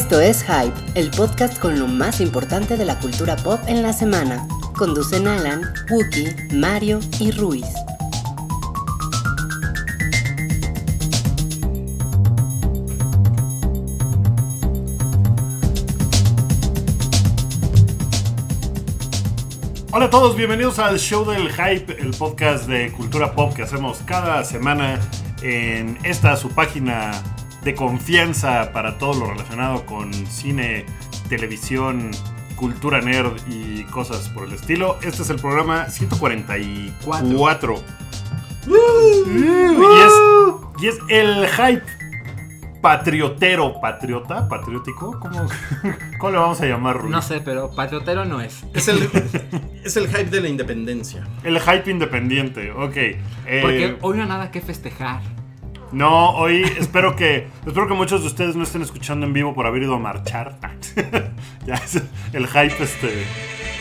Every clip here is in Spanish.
Esto es Hype, el podcast con lo más importante de la cultura pop en la semana. Conducen Alan, Wookie, Mario y Ruiz. Hola a todos, bienvenidos al show del hype, el podcast de cultura pop que hacemos cada semana en esta su página de confianza para todo lo relacionado con cine, televisión, cultura nerd y cosas por el estilo. Este es el programa 144. Y, es, y es el hype patriotero, patriota, patriótico. ¿Cómo, cómo le vamos a llamar, Ruiz? No sé, pero patriotero no es. Es el, es el hype de la independencia. El hype independiente, ok. Eh, Porque hoy no hay nada que festejar. No, hoy espero que espero que muchos de ustedes no estén escuchando en vivo por haber ido a marchar. ya es el hype este.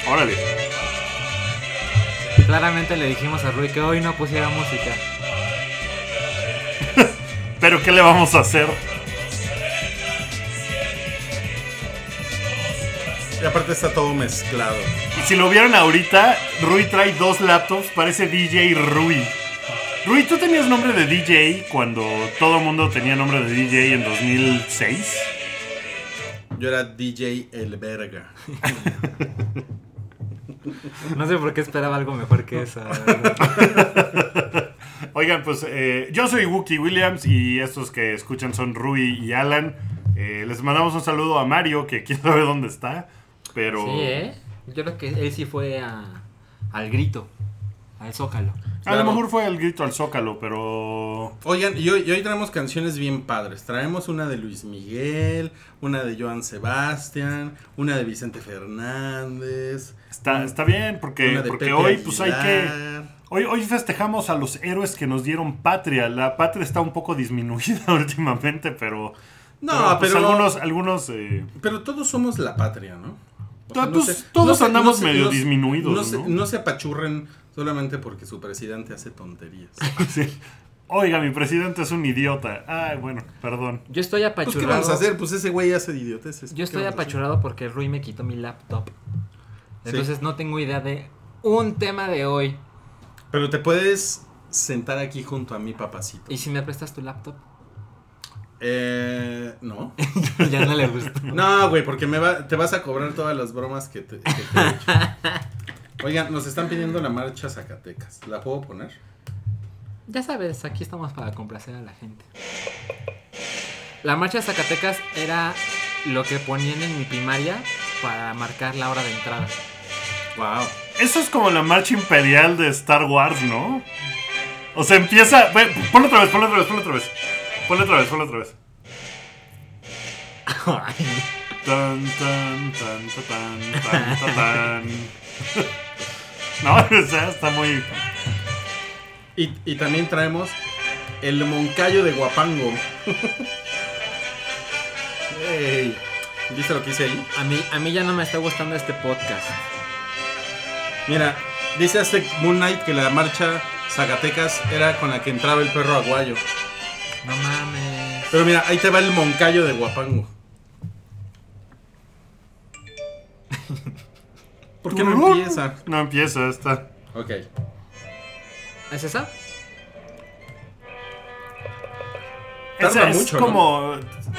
Órale. Claramente le dijimos a Rui que hoy no pusiera música. Pero ¿qué le vamos a hacer? Y aparte está todo mezclado. Y si lo vieron ahorita, Rui trae dos laptops, parece DJ Rui. Rui, ¿tú tenías nombre de DJ cuando todo el mundo tenía nombre de DJ en 2006? Yo era DJ El Verga. No sé por qué esperaba algo mejor que eso. Oigan, pues eh, yo soy Wookie Williams y estos que escuchan son Rui y Alan. Eh, les mandamos un saludo a Mario, que quién sabe dónde está, pero... Sí, ¿eh? Yo creo que él sí fue a- al grito, al zócalo. A lo mejor fue el grito al zócalo, pero... Oigan, y hoy, y hoy traemos canciones bien padres. Traemos una de Luis Miguel, una de Joan Sebastián, una de Vicente Fernández. Está, está bien, porque, porque hoy pues hay que... Hoy, hoy festejamos a los héroes que nos dieron patria. La patria está un poco disminuida últimamente, pero... No, pues, pero- algunos... algunos eh, Pero todos somos la patria, ¿no? O sea, Todos- todos andamos medio disminuidos, no se- no se apachurren solamente porque su presidente hace tonterías. sí. Oiga, mi presidente es un idiota. Ay, bueno, perdón. Yo estoy Pues, ¿qué apachurrado. vamos a hacer? Pues ese güey hace idioteces. Yo ¿Qué estoy apachurrado porque Rui me quitó mi laptop. Sí. Entonces no tengo idea de un tema de hoy. Pero te puedes sentar aquí junto a mi papacito. ¿Y si me prestas tu laptop? Eh, no. ya no le gustó. No, güey, porque me va, te vas a cobrar todas las bromas que te, que te he hecho. Oigan, nos están pidiendo la marcha Zacatecas. ¿La puedo poner? Ya sabes, aquí estamos para complacer a la gente. La marcha Zacatecas era lo que ponían en mi primaria para marcar la hora de entrada. Wow. Eso es como la marcha imperial de Star Wars, ¿no? O sea, empieza... ve, Ponlo otra vez, ponlo otra vez, ponlo otra vez. Ponlo otra vez, ponlo otra vez. Tan, tan, tan, ta, tan, tan, ta, tan. No, o sea, está muy... Y, y también traemos el Moncayo de Guapango. Ey, ¿Viste lo que hice ahí? A mí, a mí ya no me está gustando este podcast. Mira, dice Aztec Moon Knight que la marcha Zacatecas era con la que entraba el perro aguayo. No mames. Pero mira, ahí te va el Moncayo de Guapango. ¿Por qué no empieza? No empieza, está... Ok. ¿Es esa? Tarda Es, es mucho, ¿no? como...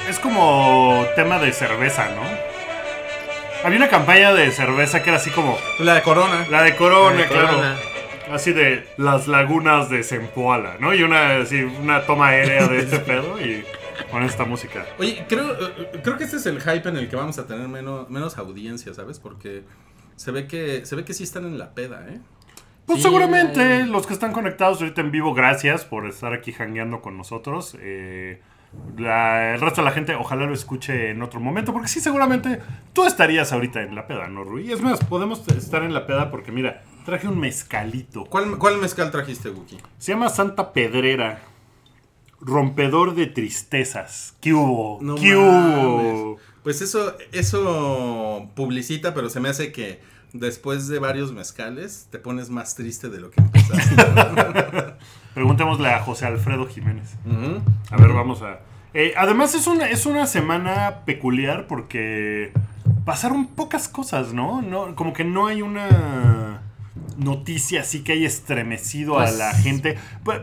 Es como tema de cerveza, ¿no? Había una campaña de cerveza que era así como... La de Corona. La de Corona, La de claro. Corona. Así de las lagunas de Zempoala, ¿no? Y una, así, una toma aérea de este pedo y con esta música. Oye, creo, eh, creo que este es el hype en el que vamos a tener menos, menos audiencia, ¿sabes? Porque se ve que se ve que sí están en la peda, ¿eh? Pues Sí, seguramente los que están conectados ahorita en vivo, gracias por estar aquí jangueando con nosotros. Eh, la- el resto de la gente ojalá lo escuche en otro momento, porque sí, seguramente tú estarías ahorita en la peda, ¿no, Rui? Es más, podemos estar en la peda porque mira, traje un mezcalito. ¿Cuál, cuál mezcal trajiste, Wookie? Se llama Santa Pedrera. Rompedor de tristezas. ¿Qué hubo? No ¿Qué mames. hubo? Pues eso, eso publicita, pero se me hace que después de varios mezcales te pones más triste de lo que empezaste. Preguntémosle a José Alfredo Jiménez. A ver, vamos a. Eh, además es una, es una semana peculiar porque pasaron pocas cosas, ¿no? no como que no hay una noticia así que haya estremecido Pues- a la gente.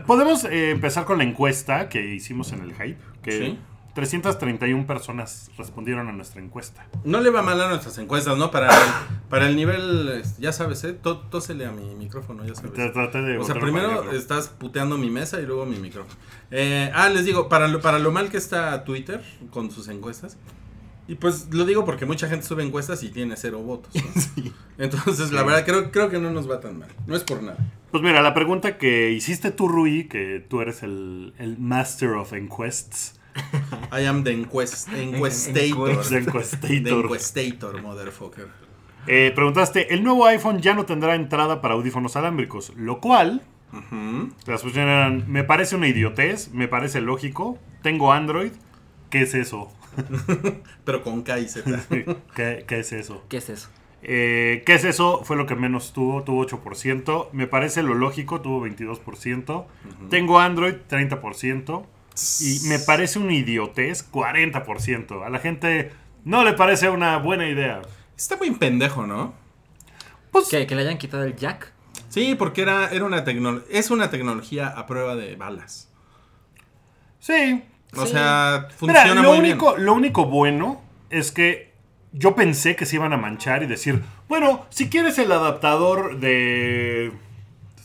Podemos eh, empezar con la encuesta que hicimos en el Hype, que Sí. 331 personas respondieron a nuestra encuesta. No le va mal a nuestras encuestas, ¿no? Para el, para el nivel, ya sabes, ¿eh? Tó- Tósele a mi micrófono, ya sabes. Te traté de O sea, primero estás puteando mi mesa y luego mi micrófono. Eh, ah, les digo, para lo, para lo mal que está Twitter con sus encuestas. Y pues lo digo porque mucha gente sube encuestas y tiene cero votos. ¿no? Entonces, la verdad, creo, creo que no nos va tan mal. No es por nada. Pues mira, la pregunta que hiciste tú, Rui, que tú eres el, el Master of Enquests. I am the encuest- The encuestator. The encuestator, motherfucker. Eh, preguntaste, el nuevo iPhone ya no tendrá entrada para audífonos alámbricos, lo cual, las opciones eran, me parece una idiotez, me parece lógico, tengo Android, ¿qué es eso? Pero con K y Z. ¿Qué, qué es eso? ¿Qué es eso? Eh, ¿Qué es eso? Fue lo que menos tuvo, tuvo 8%. Me parece lo lógico, tuvo 22%. Tengo Android, 30%. Y me parece una idiotez, 40%. A la gente no le parece una buena idea. Está muy pendejo, ¿no? Pues, ¿Que, que le hayan quitado el jack? Sí, porque era, era una tecnología. Es una tecnología a prueba de balas. sí. O Sí. sea, Mira, funciona lo muy único, bien. lo único bueno es que yo pensé que se iban a manchar y decir, bueno, si quieres el adaptador de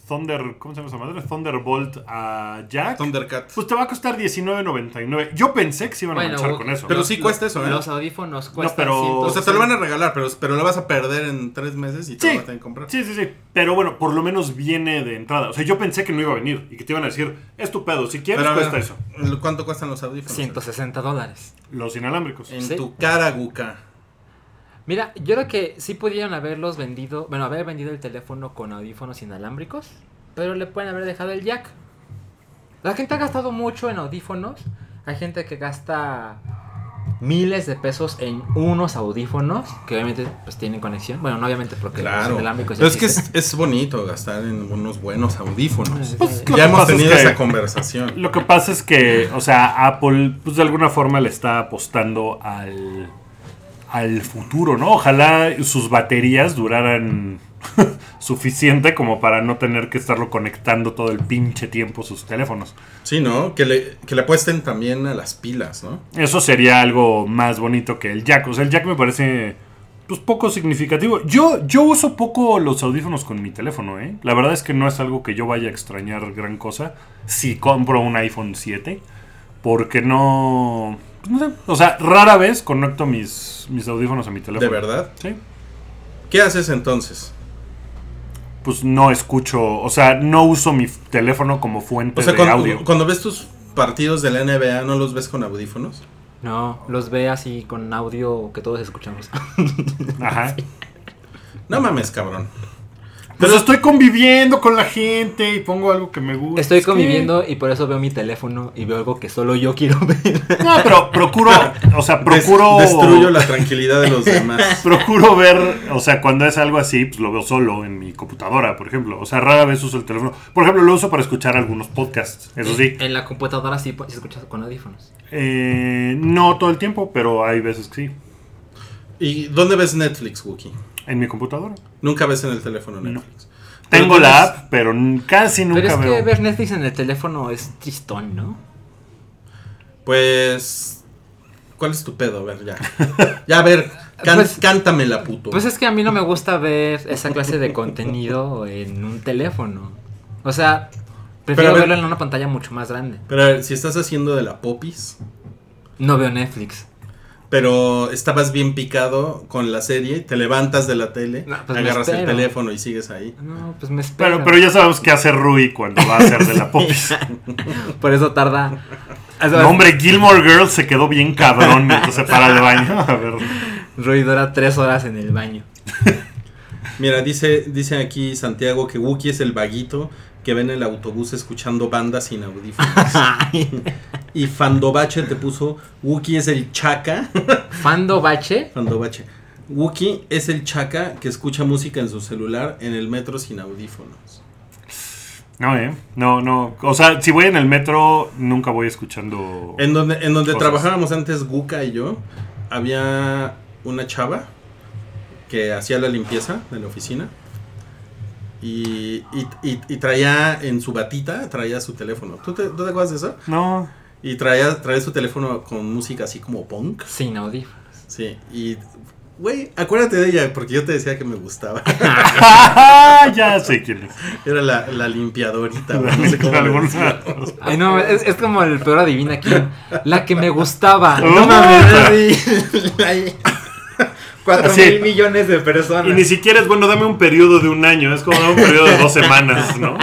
Thunder, ¿cómo se llama esa madre? Thunderbolt a Jack, Thundercat. pues te va a costar $19.99. Yo pensé que se iban a manchar con eso. pero ¿no? sí cuesta eso, ¿eh? Los audífonos cuestan pero- O sea, te lo 160. van a regalar, pero, pero lo vas a perder en tres meses y te Sí. lo vas a tener que comprar. Sí, sí, sí. Pero bueno, por lo menos viene de entrada. O sea, yo pensé que no iba a venir y que te iban a decir, es tu pedo, si quieres Pero ver, cuesta eso. ¿Cuánto cuestan los audífonos? 160 dólares. Los inalámbricos. En Sí. tu cara, Guca. Mira, yo creo que sí pudieron haberlos vendido, bueno, haber vendido el teléfono con audífonos inalámbricos, pero le pueden haber dejado el jack. La gente ha gastado mucho en audífonos. Hay gente que gasta miles de pesos en unos audífonos que obviamente pues tienen conexión. Bueno, no obviamente porque los Claro. inalámbricos Pero es que es, es bonito gastar en unos buenos audífonos. Pues, ya hemos es tenido que- esa conversación. Lo que pasa es que, o sea, Apple, pues de alguna forma le está apostando al, al futuro, ¿no? Ojalá sus baterías duraran suficiente como para no tener que estarlo conectando todo el pinche tiempo sus teléfonos. Sí, ¿no? Que le, que le apuesten también a las pilas, ¿no? Eso sería algo más bonito que el jack. O sea, el jack me parece pues poco significativo. Yo, yo uso poco los audífonos con mi teléfono, ¿eh? La verdad es que no es algo que yo vaya a extrañar gran cosa si compro un iPhone 7. Porque no... pues no sé. O sea, rara vez conecto mis, mis audífonos a mi teléfono. ¿De verdad? Sí. ¿Qué haces entonces? Pues no escucho... O sea, no uso mi teléfono como fuente O sea, de cuando, audio. cuando ves tus partidos de la NBA, ¿no los ves con audífonos? No, los ve así con audio que todos escuchamos. Ajá. No mames, cabrón. Pero estoy conviviendo con la gente y pongo algo que me gusta. Estoy Es que- conviviendo y por eso veo mi teléfono y veo algo que solo yo quiero ver. No, pero procuro, o sea, Des- procuro. destruyo la tranquilidad de los demás. Procuro ver, o sea, cuando es algo así, pues lo veo solo en mi computadora, por ejemplo. O sea, rara vez uso el teléfono. Por ejemplo, lo uso para escuchar algunos podcasts, eso sí. En la computadora sí, pues, sí escuchas con audífonos. Eh, no todo el tiempo, pero hay veces que sí. ¿Y dónde ves Netflix, Wookie? En mi computadora. Nunca ves en el teléfono Netflix. Tengo la app, pero casi nunca Pero es veo. que ver Netflix en el teléfono es tristón, ¿no? Pues. ¿Cuál es tu pedo? A ver, ya. Ya, a ver, can- Pues- cántamela, puto. Pues es que a mí no me gusta ver esa clase de contenido en un teléfono. O sea, prefiero a ver- verlo en una pantalla mucho más grande. Pero a ver, si estás haciendo de la popis, No veo Netflix. Pero estabas bien picado con la serie, te levantas de la tele, No, pues agarras el teléfono y sigues ahí. No, pues me espero. Pero, pero ya sabemos qué hace Rui cuando va a hacer de la popis. Por eso tarda. No, hombre, Gilmore Girls se quedó bien cabrón mientras se para del baño. A ver. Roy dura tres horas en el baño. Mira, dice, dice aquí Santiago que Wookie es el vaguito que ve en el autobús escuchando bandas sin audífonos. Y Fandobache te puso, Wookie es el chaca. Fando Bache. Fandobache. Wookie es el chaca que escucha música en su celular en el metro sin audífonos. No, eh. No, no. O sea, si voy en el metro, nunca voy escuchando. En donde, en donde Cosas. trabajábamos antes Guca y yo, había una chava que hacía la limpieza de la oficina. Y, y, y- y traía en su batita, traía su teléfono. ¿Tú te, tú te acuerdas de eso? No. Y traía, traía su teléfono con música así como punk. Sin audífonos. Sí, y... Güey, acuérdate de ella, porque yo te decía que me gustaba. ya sé quién es. Era la, la limpiadorita, güey, no sé cómo. Ay, no, es, es como el peor adivina quién. La que me gustaba. Oh. No mames. Sí. Cuatro Así. mil millones de personas. Y ni siquiera es bueno, dame un periodo de un año. Es como dame un periodo de dos semanas, ¿no?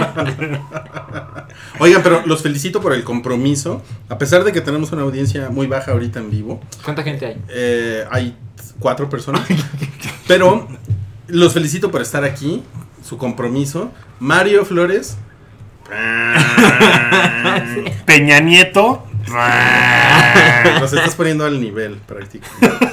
Oigan, pero los felicito por el compromiso. A pesar de que tenemos una audiencia muy baja ahorita en vivo, ¿Cuánta gente hay? eh, hay cuatro personas. pero los felicito por estar aquí, su compromiso. Mario Flores. Peña Nieto. Los estás poniendo al nivel prácticamente.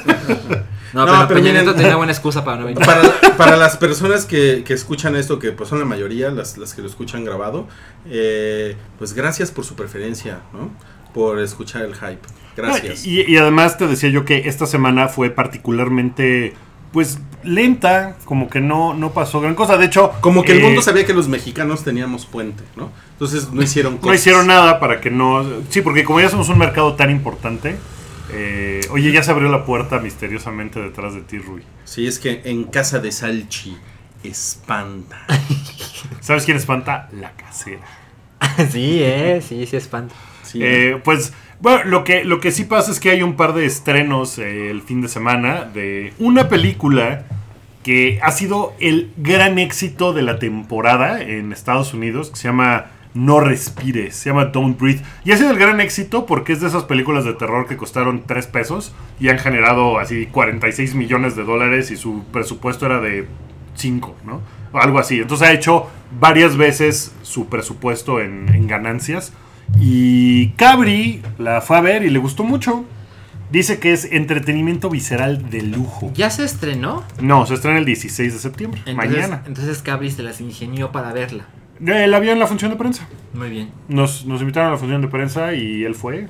No, No, pero, pero Peña Nieto tenía buena excusa para no venir. Para, para las personas que, que escuchan esto, que pues son la mayoría, las, las que lo escuchan grabado, eh, pues gracias por su preferencia, ¿no? Por escuchar el hype. Gracias. Y, y además te decía yo que esta semana fue particularmente, pues, lenta. Como que no, no pasó gran cosa. De hecho, Como que el eh, mundo sabía que los mexicanos teníamos puente, ¿no? Entonces no hicieron cosas. No hicieron nada para que no. Sí, porque como ya somos un mercado tan importante. Eh, oye, ya se abrió la puerta misteriosamente detrás de ti, Rui. Sí, es que en casa de Salchi espanta. ¿Sabes quién espanta? La casera. sí, eh, sí, sí espanta. Sí. Eh, pues, bueno, lo que, lo que sí pasa es que hay un par de estrenos eh, el fin de semana de una película que ha sido el gran éxito de la temporada en Estados Unidos, que se llama No Respires, se llama Don't Breathe. Y ha sido el gran éxito porque es de esas películas de terror que costaron 3 pesos y han generado así 46 millones de dólares y su presupuesto era de 5, ¿no? O algo así. Entonces ha hecho varias veces su presupuesto en, en ganancias. Y Cabri la fue a ver y le gustó mucho. Dice que es entretenimiento visceral de lujo. ¿Ya se estrenó? No, se estrena el 16 de septiembre, Entonces, mañana. Entonces Cabri se las ingenió para verla. Eh, la vio en la función de prensa. Muy bien. Nos, nos invitaron a la función de prensa y él fue.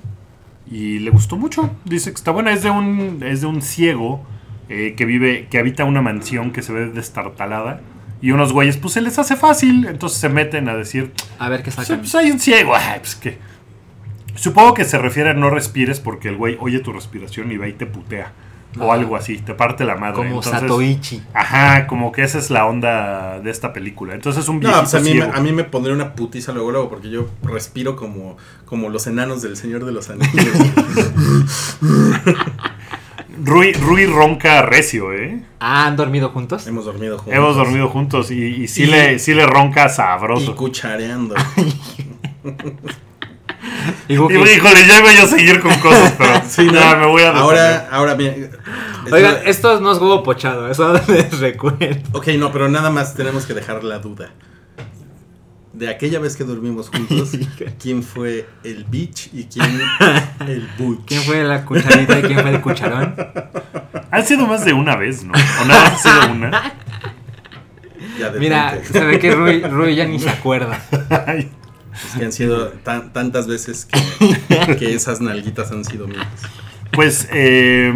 Y le gustó mucho. Dice que está buena. Es de un, es de un ciego eh, que vive, que habita una mansión que se ve destartalada. Y unos güeyes, pues se les hace fácil. Entonces se meten a decir, A ver qué pues, sacan. pues hay un ciego. Ay, pues. Supongo que se refiere a no respires porque el güey oye tu respiración y va y te putea. O algo así, te parte la madre. Como Entonces, Satoichi. Ajá, como que esa es la onda de esta película. Entonces es un No, viejito pues a mí, me, a mí me pondría una putiza luego, luego, porque yo respiro como, como los enanos del Señor de los Anillos. Rui, Rui ronca recio, ¿eh? Ah, ¿han dormido juntos? Hemos dormido juntos. Hemos dormido juntos y, y sí, Y- le, sí le ronca Y sabroso. cuchareando. Y Y, Guki, híjole, ya iba yo a seguir con cosas, pero Sí, ¿no? ya me voy a detener. Ahora, ahora bien. Oigan, esto no es huevo pochado, eso les recuerdo. Ok, no, pero nada más tenemos que dejar la duda. De aquella vez que dormimos juntos, ¿quién fue el bitch y quién el butch? ¿Quién fue la cucharita y quién fue el cucharón? Han sido más de una vez, ¿no? O nada más ha sido una. Ya Mira, se ve que Rui, Rui ya ni se acuerda. Ay, Es que han sido tan- tantas veces que, que esas nalguitas han sido mías. Pues, eh,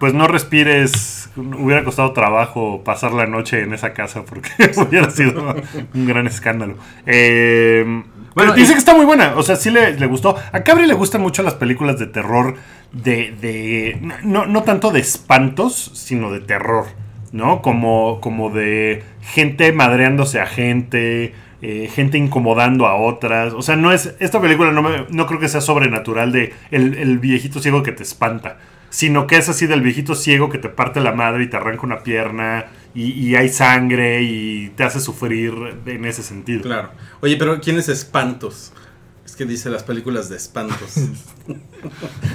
pues no respires. Hubiera costado trabajo pasar la noche en esa casa porque hubiera sido un gran escándalo. Eh, Bueno, dice que está muy buena. O sea, sí le, le gustó. A Cabri le gustan mucho las películas de terror. De. de no, no tanto de espantos, sino de terror. ¿No? Como, como de gente madreándose a gente. Eh, gente incomodando a otras. O sea, no es. Esta película no, me- no creo que sea sobrenatural de el, el viejito ciego que te espanta. Sino que es así del viejito ciego que te parte la madre y te arranca una pierna. Y, y hay sangre y te hace sufrir en ese sentido. Claro. Oye, pero ¿quién es Espantos? Que dice las películas de espantos.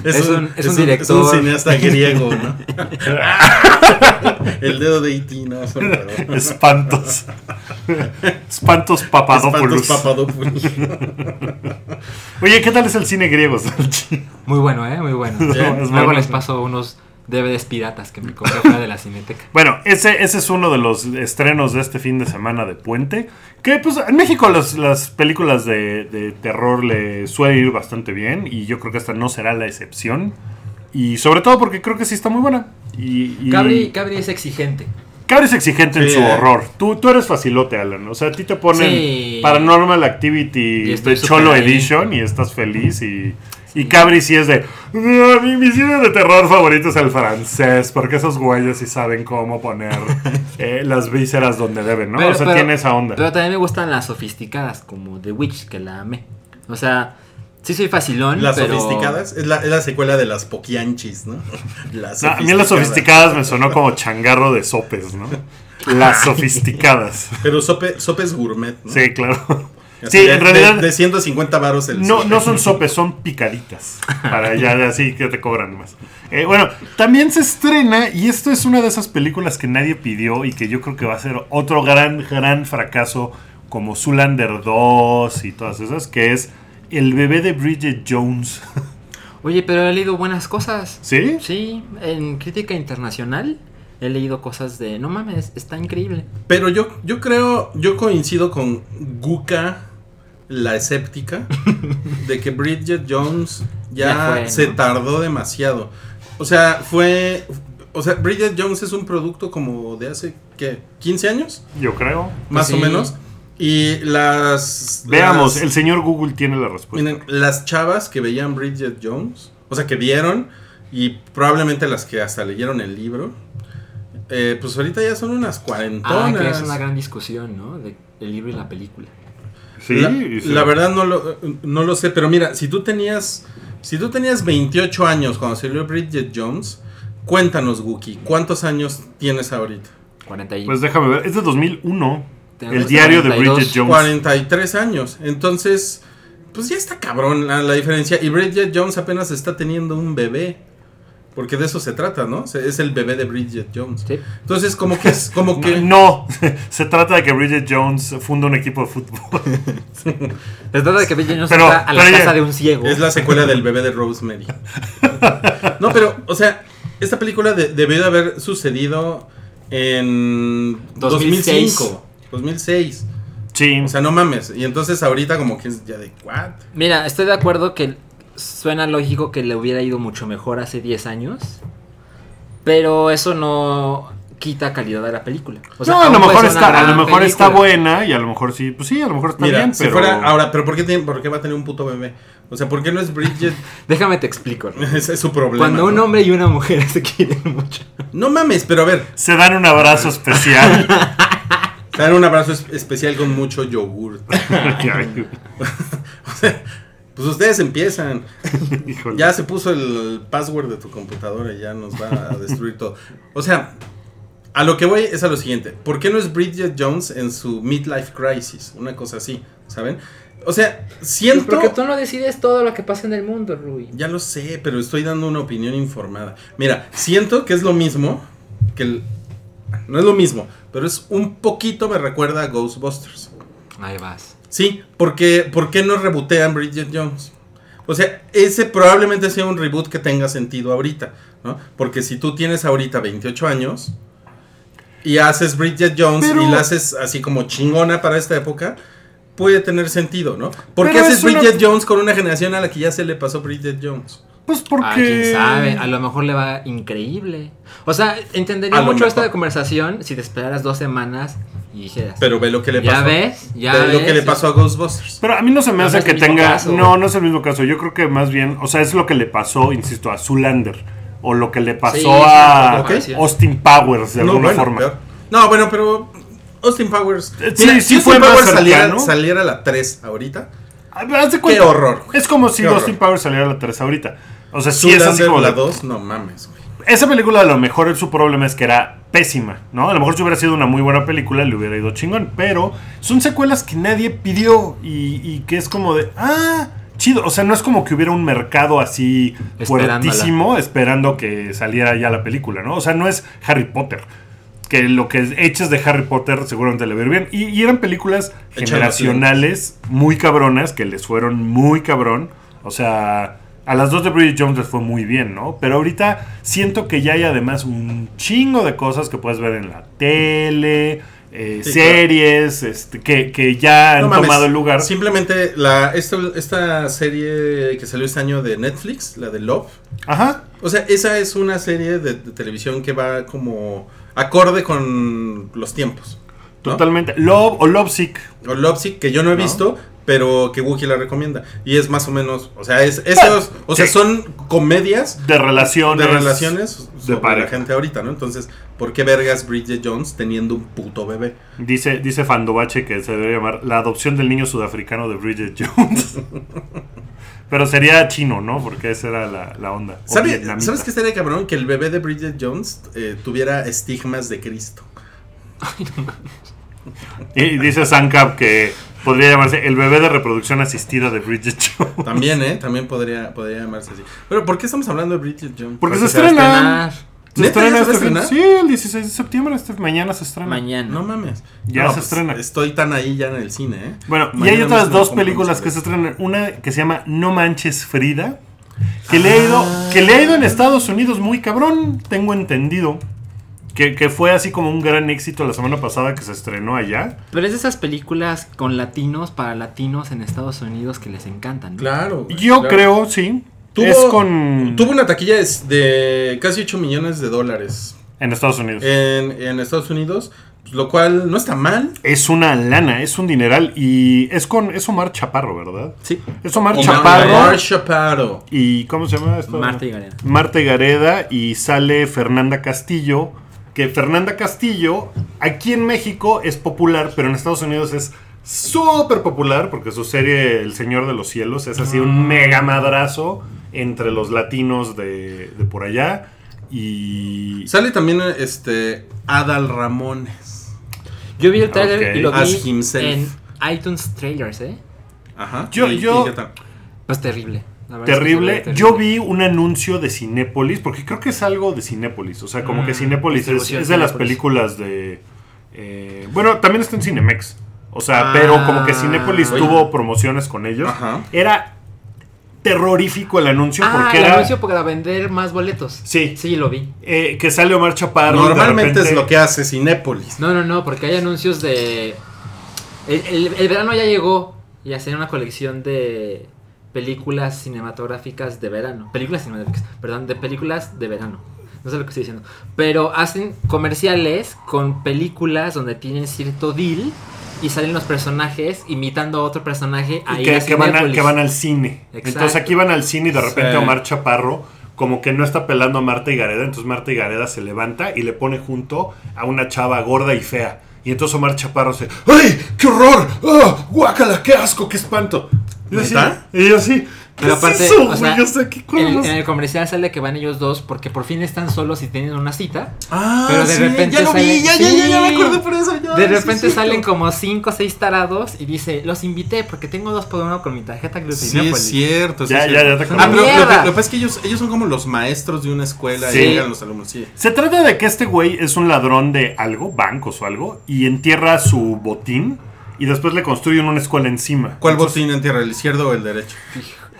Es un- es un director. Es un cineasta griego, ¿no? El dedo de E.T., no, son raros. Espantos. Espantos Papadopoulos. Espantos Papadopoulos. Oye, ¿qué tal es el cine griego? Muy bueno, ¿eh? Muy bueno. Luego bueno. les paso unos DVDs piratas que me compré fuera de la cineteca. Bueno, ese, ese es uno de los estrenos de este fin de semana de Puente. Que pues en México las, las películas de, de terror le suelen ir bastante bien. Y yo creo que esta no será la excepción. Y sobre todo porque creo que sí está muy buena. Y, y- Cabri, Cabri es exigente. Cabri es exigente en Sí, su eh. horror. Tú, tú eres facilote, Alan. O sea, a ti te ponen Sí. Paranormal Activity de Cholo ahí. Edition y estás feliz. Y, y Cabri sí es de. "No, mi, mi cine de terror favorito es el francés. Porque esos güeyes sí saben cómo poner eh, las vísceras donde deben, ¿no? Pero- o sea, pero- tiene esa onda. Pero también me gustan las sofisticadas, como The Witch, que la amé. O sea, sí soy facilón, Las pero... sofisticadas es la, es la secuela de las poquianchis, ¿no? Las No, a mí las sofisticadas me sonó como changarro de sopes, ¿no? Las sofisticadas. Pero sope, sopes gourmet, ¿no? Sí, claro. Así Sí, de- en realidad. De, de 150 varos el No, sope. no son sopes, son picaditas. Para ya así que te cobran más. Eh, bueno, también se estrena, y esto es una de esas películas que nadie pidió y que yo creo que va a ser otro gran, gran fracaso como Zoolander 2 y todas esas, que es El bebé de Bridget Jones. Oye, pero he leído buenas cosas. ¿Sí? Sí, en crítica internacional he leído cosas de... No mames, está increíble. Pero yo, yo creo, yo coincido con Guka, la escéptica, de que Bridget Jones ya, Ya fue, ¿no? se tardó demasiado. O sea, fue... O sea, Bridget Jones es un producto como de hace, ¿qué? ¿15 años? Yo creo. Más sí. o menos. Y las... Veamos, las- el señor Google tiene la respuesta. Miren, las chavas que veían Bridget Jones, o sea, que vieron, y probablemente las que hasta leyeron el libro, eh, pues ahorita ya son unas Ah, cuarentonas. que es una gran discusión, ¿no? De el libro y la película. Sí, la, sí. la verdad no lo, no lo sé, pero mira, si tú tenías, si tú tenías 28 años cuando salió Bridget Jones, cuéntanos, Wookie, ¿cuántos años tienes ahorita? 40 y... Pues déjame ver, es de 2001. Tenemos El diario de 42. Bridget Jones. 43 años. Entonces, pues ya está cabrón la, la diferencia. Y Bridget Jones apenas está teniendo un bebé. Porque de eso se trata, ¿no? Es el bebé de Bridget Jones. Sí. Entonces, como que es, como que. No, se trata de que Bridget Jones funda un equipo de fútbol. Se trata de que Bridget Jones Pero- a la casa de un ciego. Es la secuela del bebé de Rosemary. No, pero, o sea, esta película de- debió de haber sucedido en 2006. 2005. 2006. Sí. O sea, no mames. Y entonces ahorita como que es ya de, ¿what? Mira, estoy de acuerdo que suena lógico que le hubiera ido mucho mejor hace 10 años. Pero eso no quita calidad de la película. O sea, no, a lo mejor está, a lo mejor está buena y a lo mejor sí, pues sí, a lo mejor está Mira, bien, si pero fuera ahora, pero ¿por qué, tiene- por qué va a tener un puto bebé? O sea, ¿por qué no es Bridget? Déjame te explico. ¿no? Ese es su problema. Cuando un ¿no? hombre y una mujer se quieren mucho. No mames, pero a ver, se dan un abrazo especial. dar un abrazo es- especial con mucho yogur. O sea, pues ustedes empiezan. Ya se puso el password de tu computadora y ya nos va a destruir todo. O sea, a lo que voy es a lo siguiente. ¿Por qué no es Bridget Jones en su midlife crisis? Una cosa así, ¿saben? O sea, siento... Porque tú no decides todo lo que pasa en el mundo, Rui. Ya lo sé, pero estoy dando una opinión informada. Mira, siento que es lo mismo que el... No es lo mismo, pero es un poquito me recuerda a Ghostbusters. Ahí vas. Sí, porque ¿por qué no rebotean Bridget Jones? O sea, ese probablemente sea un reboot que tenga sentido ahorita, ¿no? Porque si tú tienes ahorita 28 años y haces Bridget Jones Pero- y la haces así como chingona para esta época, puede tener sentido, ¿no? ¿Por qué haces una- Bridget Jones con una generación a la que ya se le pasó Bridget Jones? Pues porque. Ah, quién sabe, a lo mejor le va increíble. O sea, entendería A mucho esta conversación si te esperaras dos semanas y dijeras. Pero ve lo que le ya pasó. ves, ya ve lo que le pasó a Ghostbusters. Pero a mí no se me No hace que tenga. caso. No, no es el mismo caso. Yo creo que más bien. O sea, es lo que le pasó, insisto, a Zulander. O lo que le pasó Sí, a sí. Austin Powers de no, alguna bueno, forma. peor. No, bueno, pero Austin Powers. Eh, sí, Mira, sí si fue Austin Powers saliera, saliera a la 3 ahorita. Ah, haz de cuenta, Qué horror. Es como si Austin. Powers saliera a la 3 ahorita. O sea, sí es así como. la de- 2, no mames, güey. Esa película a lo mejor su problema es que era pésima, ¿no? A lo mejor si hubiera sido una muy buena película le hubiera ido chingón, pero son secuelas que nadie pidió y, y que es como de, ah, chido, o sea, no es como que hubiera un mercado así fuertísimo esperando que saliera ya la película, ¿no? O sea, no es Harry Potter. Que lo que eches de Harry Potter seguramente le va a ir bien. Y, y eran películas generacionales muy cabronas que les fueron muy cabrón. O sea, A las dos de Bridget Jones les fue muy bien, ¿no? Pero ahorita siento que ya hay además un chingo de cosas que puedes ver en la tele, eh, Sí, series, este, que, que ya han No mames, tomado el lugar. Simplemente la, esta, esta serie que salió este año de Netflix, la de Love. Ajá. O sea, esa es una serie de, de televisión que va como acorde con los tiempos. ¿no? Totalmente. Love o Love Sick. O Lovesick, que yo no he ¿No? visto, pero que Wookiee la recomienda. Y es más o menos, o sea, es esos, o sea, Sí. son comedias De relaciones. de relaciones pareja. la gente ahorita, ¿no? Entonces, ¿por qué vergas Bridget Jones teniendo un puto bebé? Dice, dice Fandobache que se debe llamar la adopción del niño sudafricano de Bridget Jones. Pero sería chino, ¿no? Porque esa era la, la onda. ¿Sabe-. ¿Sabes qué estaría cabrón? Que el bebé de Bridget Jones eh, tuviera estigmas de Cristo. Y dice Sankap que podría llamarse el bebé de reproducción asistida de Bridget Jones. También, ¿eh? También podría, podría llamarse así. Pero ¿por qué estamos hablando de Bridget Jones? Porque se Porque se estrena. Se ¿Neta estrena se va a este fin-? Sí, el 16 de septiembre, este, mañana se estrena. mañana. No mames. Ya No, se pues, estrena. Estoy tan ahí ya en el cine, ¿eh? Bueno, y hay otras dos películas que se estrenan. Una que se llama No Manches Frida. Que le ha ido, que le ha ido en Estados Unidos muy cabrón, tengo entendido. Que, que fue así como un gran éxito la semana pasada que se estrenó allá. Pero es de esas películas con latinos para latinos en Estados Unidos que les encantan. ¿no? Claro. güey, Yo claro. creo, sí. Tuvo, es con. tuvo una taquilla de, casi 8 millones de dólares En Estados Unidos. en, en Estados Unidos, lo cual no está mal. Es una lana, es un dineral. Y es con. Es Omar Chaparro, ¿verdad? Sí. Es Omar Omar Chaparro. Chaparro. ¿Y cómo se llama esto? Marta y Gareda. Marta Gareda y sale Fernanda Castillo. Que Fernanda Castillo aquí en México es popular, pero en Estados Unidos es súper popular porque su serie El Señor de los Cielos es así un mega madrazo entre los latinos de, de por allá. Y. Sale también este Adal Ramones. Yo vi el trailer y lo vi As himself. en iTunes Trailers, ¿eh? Ajá. Yo- ¿Y- yo- y? Pues terrible. Terrible. Yo vi un anuncio de Cinépolis, porque creo que es algo de Cinépolis. O sea, como Mm, que Cinépolis es, de las películas de. eh, bueno, también está en Cinemex. O sea, Ah, pero como que Cinépolis oye. tuvo promociones con ellos. Ajá. Era terrorífico el anuncio Ah, porque el era. anuncio para vender más boletos. Sí. Sí, lo vi. eh, que sale Omar Chaparro. Normalmente repente- es lo que hace Cinépolis. No, no, no, porque hay anuncios de... El, el- el verano ya llegó y hacen una colección de películas cinematográficas de verano. Películas cinematográficas, perdón, de películas de verano. No sé lo que estoy diciendo. Pero hacen comerciales con películas donde tienen cierto deal y salen los personajes imitando a otro personaje a que, que van a- que van al cine. Exacto. Entonces aquí van al cine y de repente Sí. Omar Chaparro como que no está pelando a Marta y Gareda, entonces Marta y Gareda se levanta y le pone junto a una chava gorda y fea. Y entonces Omar Chaparro se, ¡ay, qué horror! ¡Ah, guácala, qué asco, qué espanto! Yo ¿Neta? y yo ¿qué Pero es aparte, eso, o güey? sea, Yo sé qué en, el comercial sale que van ellos dos porque por fin están solos y tienen una cita. Ah, Pero de sí, repente ya lo vi, ya, ya, ya, ya me Sí. acordé por eso. ya, De sí, repente es salen como 5 o 6 tarados y dice, los invité porque tengo dos por uno con mi tarjeta Sí, Glutinepolis. es cierto. sí Ya, es ya, cierto. ya te Ah, pero lo que, ¡Mierda! lo que pasa es que ellos, ellos son como los maestros de una escuela Sí. y llegan los alumnos. Sí. Se trata de que este güey es un ladrón de algo, bancos o algo, y entierra su botín y después le construyen una escuela encima. ¿Cuál botín en tierra, el izquierdo o el derecho?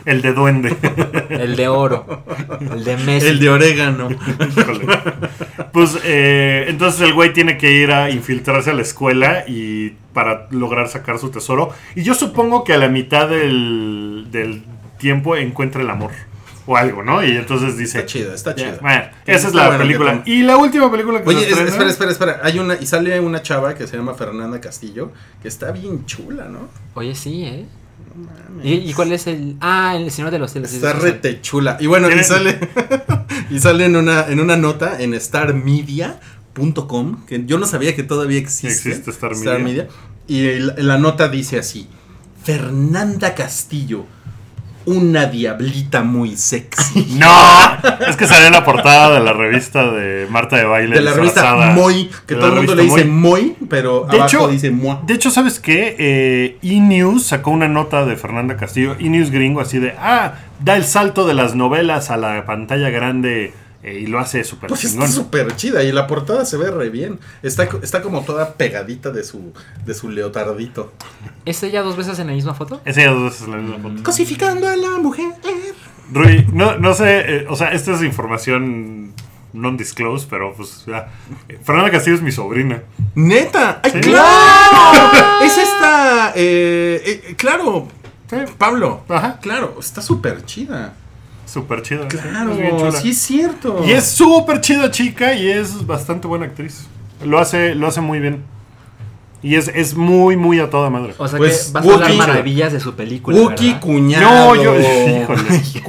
El de duende. El de oro. El de Messi. El de orégano. Pues eh, entonces el güey tiene que ir a infiltrarse a la escuela y para lograr sacar su tesoro. Y yo supongo que a la mitad del, del tiempo encuentra el amor o algo, ¿no? Y entonces dice... Está chida, está Ya, chida. bueno, esa es la bueno película. Y la última película que Oye, se es- espera, espera, espera. Hay una, y sale una chava que se llama Fernanda Castillo, que está bien chula, ¿no? Oye, sí, ¿eh? Mames. ¿Y, y cuál es el...? Ah, el Señor de los Cielos. Está rete chula. Y bueno, y sale, y sale en una, en una nota en starmedia.com, que yo no sabía que todavía existe. Existe Star Media. Y la, la nota dice así: Fernanda Castillo, una diablita muy sexy. No, es que salió en la portada de la revista de Marta de Baile. De la revista. Moy, que De todo el mundo le dice Moy, pero De abajo hecho- dice Moi. De hecho, ¿sabes qué? Eh, E-News sacó una nota de Fernanda Castillo, E-News gringo, así de, ah, da el salto de las novelas a la pantalla grande eh, y lo hace súper Pues está súper chida y la portada se ve re bien. Está, está como toda pegadita de su, de su leotardito. ¿Es ella dos veces en la misma foto? Esa ya dos veces la misma foto. Cosificando a la mujer. Rui, no, no sé, eh, o sea, esta es información non-disclosed, pero pues ya. Fernanda Castillo es mi sobrina. ¡Neta! ¡Ay, Sí. claro! es esta. eh, eh, claro, Sí, Pablo. Ajá. Claro, está súper chida. Súper chida. sí, Claro, es bien chula. sí es cierto. Y es súper chida chica y es bastante buena actriz. Lo hace, lo hace muy bien. Y es, es muy, muy a toda madre. O sea Pues, que vas a hablar Wookie- maravillas de su película. Wookie, ¿verdad? cuñado. No, yo- híjole.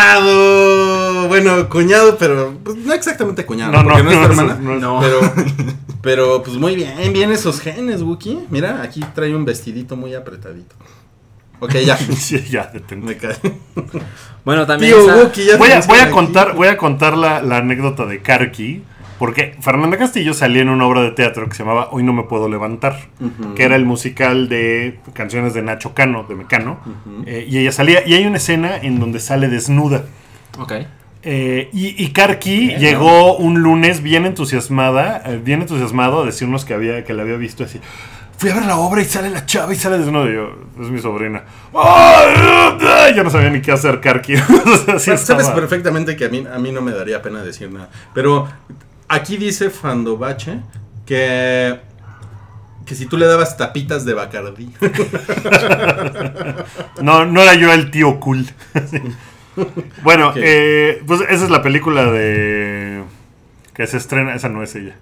Cuñado. Bueno, cuñado, pero pues, no exactamente cuñado. No, no, porque no, es tu no, hermana. no, No. Pero, pero pues muy bien, bien esos genes, Wookie. Mira, aquí trae un vestidito muy apretadito. Ok, ya. Sí, ya, detente. Me cae. Bueno, también. Tío esa- Wookie, ya Voy a, voy contar, aquí. voy a contar la, la anécdota de Karki. Porque Fernanda Castillo salía en una obra de teatro que se llamaba Hoy no me puedo levantar. Que era el musical de canciones de Nacho Cano, de Mecano. Eh, y ella salía. Y hay una escena en donde sale desnuda. Ok. Eh, y, y Karki llegó un lunes bien entusiasmada, eh, bien entusiasmado a decirnos que había, que la había visto así. Fui a ver la obra y sale la chava y sale desnuda. Y yo, es mi sobrina. Yo no sabía ni qué hacer, Karki. O sea, sí Sabes estaba- perfectamente que a mí, a mí no me daría pena decir nada. Pero aquí dice Fandobache que, que si tú le dabas tapitas de Bacardí. No, no era yo el tío cool. bueno, eh, pues esa es la película de. que se estrena. Esa no es ella.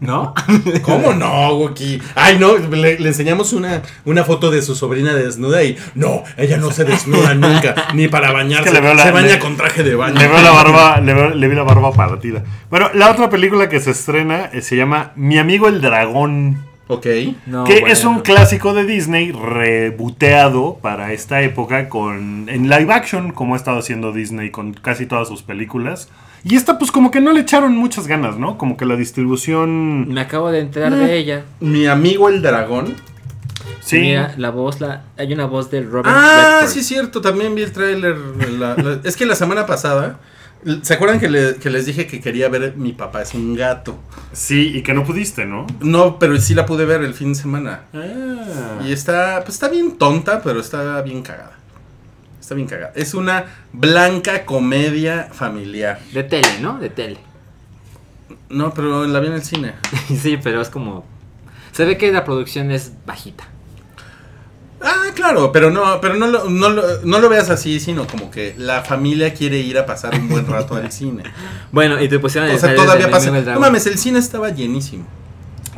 ¿No? ¿Cómo no, Wookie? Ay, no, le, le enseñamos una, una foto de su sobrina desnuda y no, ella no se desnuda nunca, ni para bañarse. Es que la- se baña le- con traje de baño. Le veo la barba, le, veo- le vi la barba partida. Bueno, la otra película que se estrena eh, se llama Mi amigo el dragón. Ok. No, que bueno. es un clásico de Disney reboteado para esta época con en live action, como ha estado haciendo Disney con casi todas sus películas. Y esta, pues, como que no le echaron muchas ganas, ¿no? Como que la distribución. Me acabo de enterar de ella. Mi amigo el dragón. Sí. Mira, la voz, la, hay una voz de Robert Ah, Redford. sí, es cierto, también vi el tráiler. la- la- es que la semana pasada, ¿se acuerdan que, le- que les dije que quería ver Mi papá es un gato? Sí, y que no pudiste, ¿no? No, pero sí la pude ver el fin de semana. Ah. Y está, pues está bien tonta, pero está bien cagada. Está bien cagada. Es una blanca comedia familiar. De tele, ¿no? De tele. No, pero la vi en el cine. sí, pero es como... Se ve que la producción es bajita. Ah, claro, pero no, pero no lo, no, lo, no lo veas así, sino como que la familia quiere ir a pasar un buen rato al cine. Bueno, y te pusieron O el sea, trailer todavía pasa. No mames, el cine estaba llenísimo.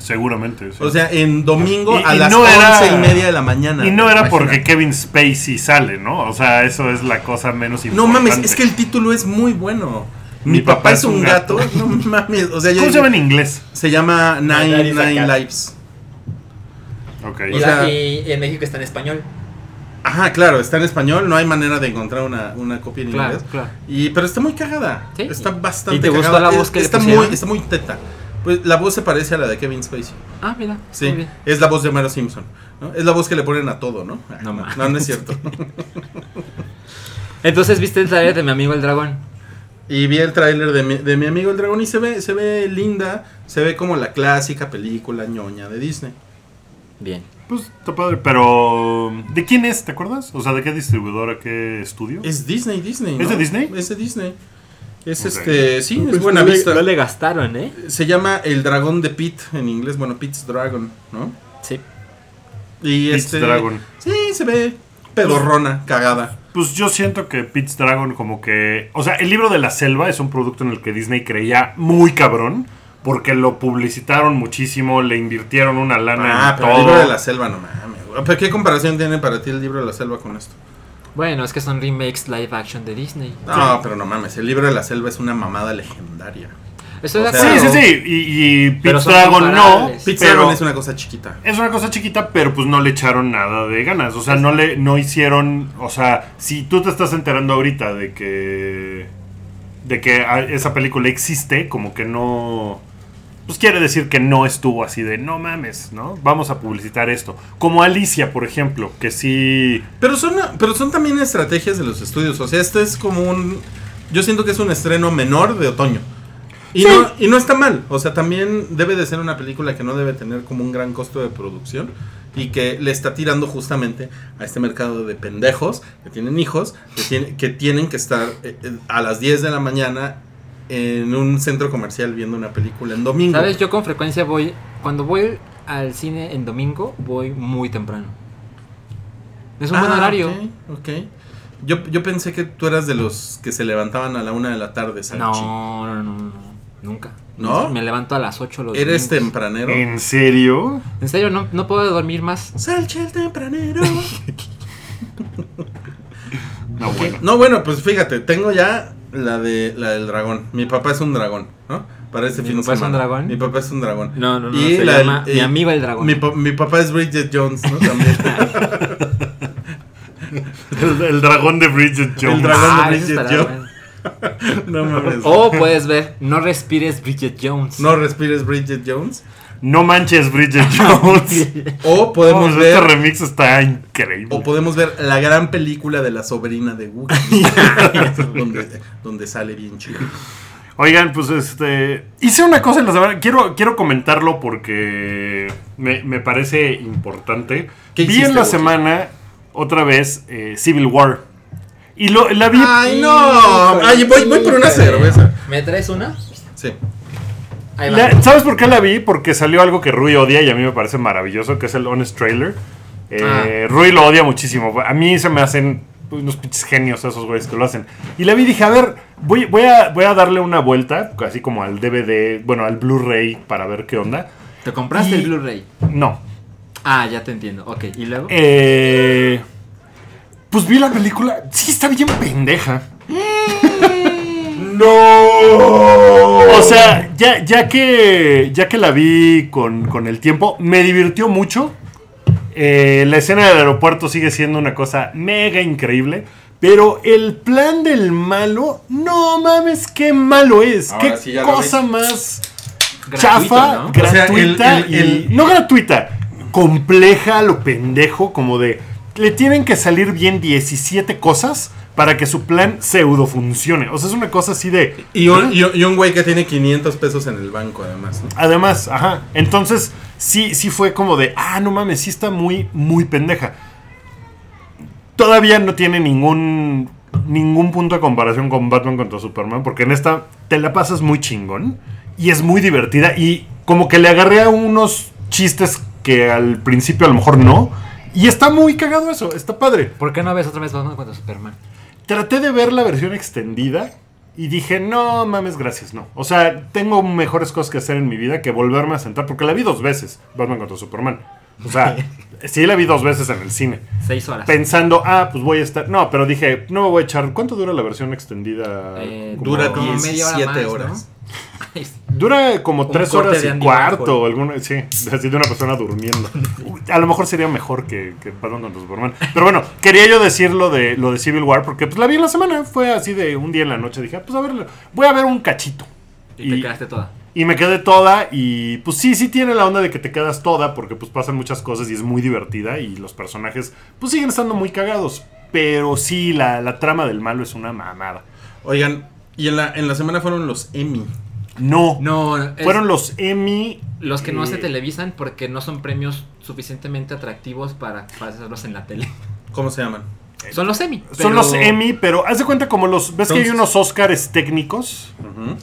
Seguramente. sí. O sea, en domingo Y- a y las no once era- y media de la mañana. y no era imagínate. porque Kevin Spacey sale, ¿no? O sea, eso es la cosa menos No importante. mames, es que el título es muy bueno. Mi, papá, es un gato. No mames, o sea, yo- ¿Cómo se llama en inglés? se llama Nine, Nine. Lives. Ok. O sea- y en México está en español. Ajá, claro, está en español, no hay manera de encontrar una, una copia en Claro, inglés. claro. Y, pero está muy cagada. Sí. Está bastante ¿Y te cagada. la voz que le está muy, está muy teta. Pues la voz se parece a la de Kevin Spacey. Ah, mira. Sí, Muy bien. es la voz de Mero Simpson. ¿no? Es la voz que le ponen a todo, ¿no? Ah, No no, no, no es cierto. Entonces, ¿viste el trailer de Mi Amigo el Dragón? y vi el tráiler de mi, de mi amigo el dragón y se ve, se ve linda, se ve como la clásica película ñoña de Disney. Bien. Pues está padre, pero ¿de quién es? ¿Te acuerdas? O sea, ¿de qué distribuidora, qué estudio? Es Disney, Disney. ¿Es de Disney? Es de Disney. Es este, sí, es Pues buena no le- vista. No le gastaron, ¿eh? Se llama El Dragón de Pete en inglés, bueno, Pete's Dragon, ¿no? Sí. Y Pete's este Dragon. Sí, se ve pedorrona, cagada. Pues yo siento que Pete's Dragon como que... O sea, el libro de la selva es un producto en el que Disney creía muy cabrón. Porque lo publicitaron muchísimo, le invirtieron una lana Ah, en pero todo. el libro de la selva, no mames. güey. ¿Pero qué comparación tiene para ti el libro de la selva con esto? Bueno, es que son remakes live action de Disney. No, pero no mames, el libro de la selva es una mamada legendaria. Estoy O de sea, Sí, sí, sí. Y, y Dragon no. pero Dragon es una cosa chiquita. es una cosa chiquita, pero pues no le echaron nada de ganas. O sea, no le no hicieron. O sea, si tú te estás enterando ahorita de que. de que esa película existe, como que no. Pues quiere decir que no estuvo así de no mames, ¿no? Vamos a publicitar esto. Como Alicia, por ejemplo, que sí. Pero son, pero son también estrategias de los estudios. O sea, esto es como un. Yo siento que es un estreno menor de otoño. Y, Sí. no, y no está mal. O sea, también debe de ser una película que no debe tener como un gran costo de producción. y que le está tirando justamente a este mercado de pendejos que tienen hijos, que, tiene- que tienen que estar eh, eh, a las 10 de la mañana en un centro comercial viendo una película en domingo. ¿Sabes? Yo con frecuencia voy. Cuando voy al cine en domingo, voy muy temprano. Es un buen Ah, horario. ok, ok. Yo, yo pensé que tú eras de los que se levantaban a la una de la tarde, Salchi. No, no, no, no, nunca. ¿No? Me levanto a las 8 los ¿Eres domingos. tempranero? ¿En serio? En serio, no, no puedo dormir más. Salchi el tempranero. No, bueno. No, bueno, pues fíjate, tengo ya la de la del dragón. Mi papá es un dragón, ¿no? Para este ¿Mi fin de papá es un dragón? Mi papá es un dragón. No, no, no. Y se la del- llama y- Mi amigo el dragón. Mi, pa- mi papá es Bridget Jones, ¿no? También. El, el dragón de Bridget Jones. El dragón. Ah, de ese Bridget Jones. no mames. O puedes ver, no respires Bridget Jones. No respires Bridget Jones. No manches Bridget Jones. O podemos Oh, ver. Este remix está increíble. O podemos ver la gran película de la sobrina de Wookiee. donde, donde sale bien chido. Oigan, pues este. Hice una cosa en la semana. Quiero, quiero comentarlo porque me, me parece importante. ¿Qué Vi hiciste, en la Wookie? semana otra vez eh, Civil War. Y lo, la vi. Ay, no. Ay, voy, voy por una cerveza. ¿Me traes una? Sí. La- ¿Sabes por qué la vi? Porque salió algo que Rui odia y a mí me parece maravilloso, que es el Honest Trailer. Eh, Rui lo odia muchísimo. A mí se me hacen unos pinches genios esos güeyes que lo hacen. Y la vi y dije, a ver, voy, voy, a, voy a darle una vuelta, así como al DVD, bueno, al Blu-ray para ver qué onda. ¿Te compraste Y- el Blu-ray? No. Ah, ya te entiendo. Ok, ¿y luego? Eh, pues vi la película. Sí, está bien pendeja. ¡No! O sea, ya, ya, que, ya que la vi con, con el tiempo, me divirtió mucho. Eh, la escena del aeropuerto sigue siendo una cosa mega increíble. Pero el plan del malo, no mames, qué malo es. Ahora qué sí cosa más Gratuito, chafa, ¿no? O sea, el- gratuita el- y- el- no gratuita, compleja, lo pendejo, como de le tienen que salir bien 17 cosas para que su plan pseudo funcione. O sea, es una cosa así de Y un, y un- y un güey que tiene 500 pesos en el banco, además. ¿no? Además, ajá. Entonces, sí, sí fue como de, ah, no mames, sí está muy, muy pendeja. Todavía no tiene ningún, ningún punto de comparación con Batman contra Superman, porque en esta te la pasas muy chingón y es muy divertida y como que le agarré a unos chistes que al principio a lo mejor no. Y está muy cagado eso, está padre. ¿Por qué no ves otra vez Batman contra Superman? Traté de ver la versión extendida y dije, no mames, gracias, no. O sea, tengo mejores cosas que hacer en mi vida que volverme a sentar, porque la vi dos veces, Batman contra Superman. O sea, sí la vi dos veces en el cine. Seis horas. Pensando, ah, pues voy a estar... No, pero dije, no me voy a echar... ¿Cuánto dura la versión extendida? Eh, Dura como media hora 17 más, ¿no? horas. Dura como Un tres horas y cuarto, alguna, sí, así de una persona durmiendo. A lo mejor sería mejor que, que Batman contra Superman. Pero bueno, quería yo decir lo de, lo de Civil War, porque pues la vi en la semana, fue así de un día en la noche, dije, ah, pues a ver, voy a ver un cachito. Y te quedaste toda. Y me quedé toda y pues sí, sí tiene la onda de que te quedas toda porque pues pasan muchas cosas y es muy divertida y los personajes pues siguen estando muy cagados. Pero sí, la, la trama del malo es una mamada. Oigan, y en la, en la semana fueron los Emmy. No, No, es- fueron los Emmy. los que no se eh, televisan porque no son premios suficientemente atractivos para, para hacerlos en la tele. ¿Cómo se llaman? Son los Emmy. Son los Emmy, pero haz de cuenta como los. ¿Ves que hay unos Oscars técnicos?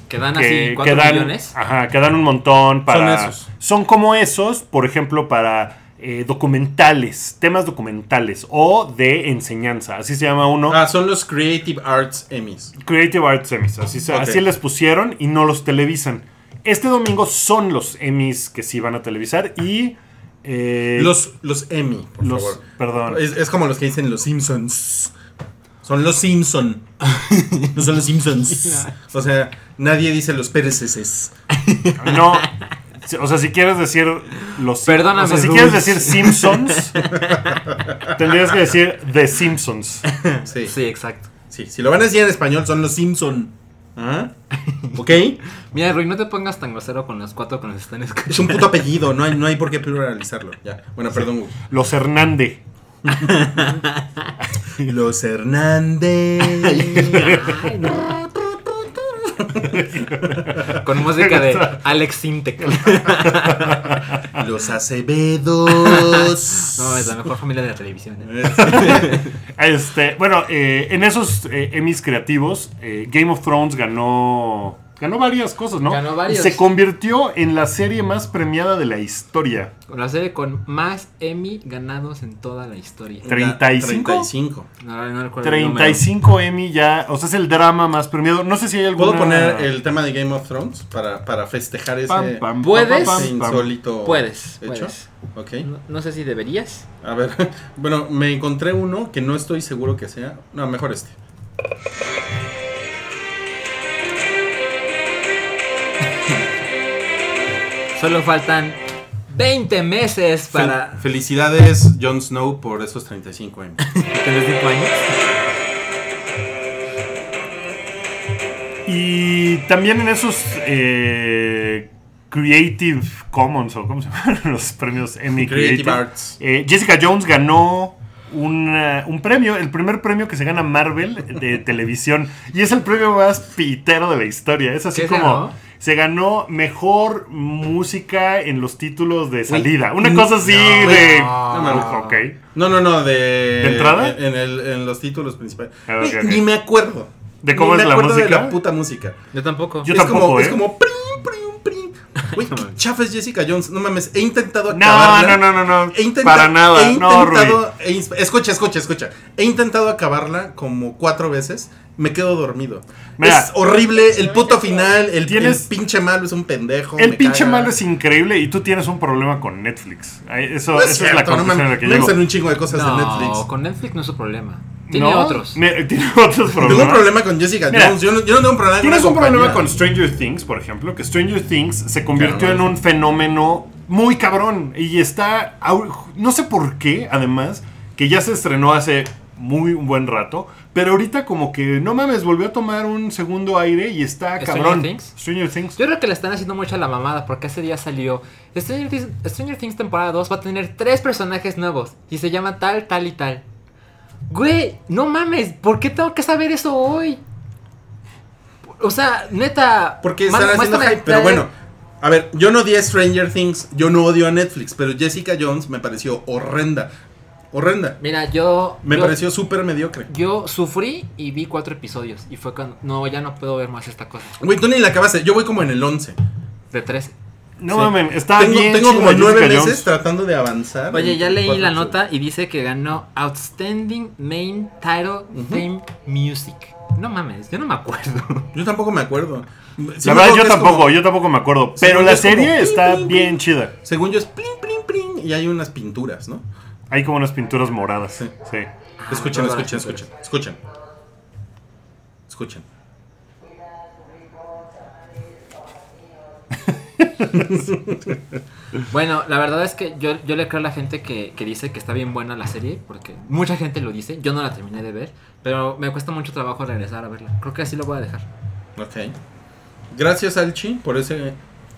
Que dan que, así 4 que dan, millones. Ajá, que dan un montón para. Son esos. Son como esos, por ejemplo, para eh, documentales, temas documentales o de enseñanza. Así se llama uno. Ah, son los Creative Arts Emmys. Creative Arts Emmys. Así, se- así les pusieron y no los televisan. Este domingo son los Emmys que sí van a televisar y. eh, Los, los Emmy, por los- favor. Perdón. Es, es como los que dicen los Simpsons. Son los Simpson. No son los Simpsons. O sea, nadie dice los Pérezes. No. O sea, si quieres decir los Perdóname, O sea, si quieres decir Simpsons, tendrías que decir The Simpsons. Sí, sí. Sí, exacto. Si lo van a decir en español, son los Simpson. ¿Ah? ¿Ok? Mira, Rui, no te pongas tan grosero con los cuatro que nos están escuchando. Es un puto apellido, no hay, no hay por qué pluralizarlo. Ya. Bueno, perdón. Hugo. Los Hernández. Los Hernández. Ay, no. Con música de Alex Sintek. Los Acevedos. No, es la mejor familia de la televisión. ¿eh? Este, bueno, eh, en esos eh, Emmys creativos, eh, Game of Thrones ganó ganó varias cosas, ¿no? Ganó varios. Y se convirtió en la serie más premiada de la historia. La serie con más Emmy ganados en toda la historia. Tre- ¿35? 35. No, no recuerdo el número. 35 Emmy ya, o sea, es el drama más premiado. No sé si hay alguna... ¿Puedo poner el tema de Game of Thrones para, para festejar ese, Pam, pam, ¿Puedes? pam, insólito Puedes, hecho? puedes. Ok. No, no sé si deberías. A ver, bueno, me encontré uno que no estoy seguro que sea. No, mejor este. Solo faltan 20 meses Fel- para Felicidades, Jon Snow, por esos 35 años. tener 5 años. Y también en esos eh, Creative Commons, o ¿cómo se llaman los premios Emmy Creative Creative? Arts. Eh, Jessica Jones ganó una- un premio, el primer premio que se gana Marvel de televisión. Y es el premio más pitero de la historia. Es así ¿Qué como... Se ganó mejor música en los títulos de salida. Una cosa así no, de... no, no, no. ok. No, no, no, de. ¿De entrada? En, el- en los títulos principales. Ah, Ni- me acuerdo. ¿De cómo Ni es me la acuerdo de música? la puta música. Yo tampoco. Yo es tampoco, como, ¿eh? es como. Güey, chafa es Jessica Jones. No mames, he intentado No, acabarla. no, no, no, no. He intentado, Para nada. He no, intentado, he escucha, escucha, escucha. He intentado acabarla como cuatro veces. Me quedo dormido. Mira. es horrible. El puto final. El, Tienes- el pinche malo es un pendejo. El me pinche caga. malo es increíble y tú tienes un problema con Netflix. Eso, No es esa es la cierto, no conclusión a la que llego. un chingo de cosas no, de Netflix. con Netflix no es su problema. Tiene ¿No? otros. Me- tiene otros problemas. Tengo un problema con Jessica Mira, Jones. Yo no, yo no tengo un problema Tienes con un problema con. Stranger Things, por ejemplo, que Stranger Things se convirtió Claro, en un fenómeno muy cabrón y está, no sé por qué, además, que ya se estrenó hace muy un buen rato, pero ahorita como que no mames, volvió a tomar un segundo aire y está ¿Stranger cabrón. Things? Stranger Things. Yo creo que le están haciendo mucho a la mamada porque ese día salió. Stranger Things, Stranger Things temporada 2 va a tener tres personajes nuevos y se llama tal, tal y tal. Güey, no mames, ¿por qué tengo que saber eso hoy? O sea, neta. Porque están haciendo hype. Pero bueno, a ver, yo no odié Stranger Things, yo no odio a Netflix, pero Jessica Jones me pareció horrenda. Horrenda. Mira, yo. Me yo, pareció súper mediocre. Yo sufrí y vi cuatro episodios. Y fue cuando. No, ya no puedo ver más esta cosa. Güey, tú ni la acabaste. Yo voy como en el 11. De 13. No Sí. mames, está tengo bien. tengo como nueve meses Jones. tratando de avanzar. Oye, ya leí la nota y dice que ganó Outstanding Main Title Theme Music. No mames, yo no me acuerdo. Yo tampoco me acuerdo. Sí La verdad, yo tampoco, como- yo tampoco me acuerdo. Pero la es serie está bien chida. Según yo es plin, plin, plin. Y hay unas pinturas, ¿no? Hay como unas pinturas moradas. Sí. Sí. Escuchen, todas escuchen, escuchen. Escuchen. Escuchen. Bueno, la verdad es que yo, yo le creo a la gente que, que dice que está bien buena la serie, porque mucha gente lo dice. Yo no la terminé de ver, pero me cuesta mucho trabajo regresar a verla. Creo que así lo voy a dejar. Ok. Gracias, Alchi, por ese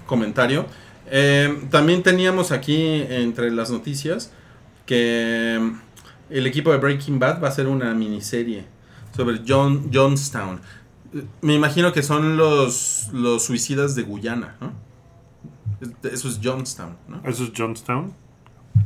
comentario. Eh, también teníamos aquí entre las noticias que el equipo de Breaking Bad va a hacer una miniserie sobre John, Johnstown. Me imagino que son los, los suicidas de Guyana, ¿no? Es- Eso es Johnstown, ¿no? Eso es Johnstown.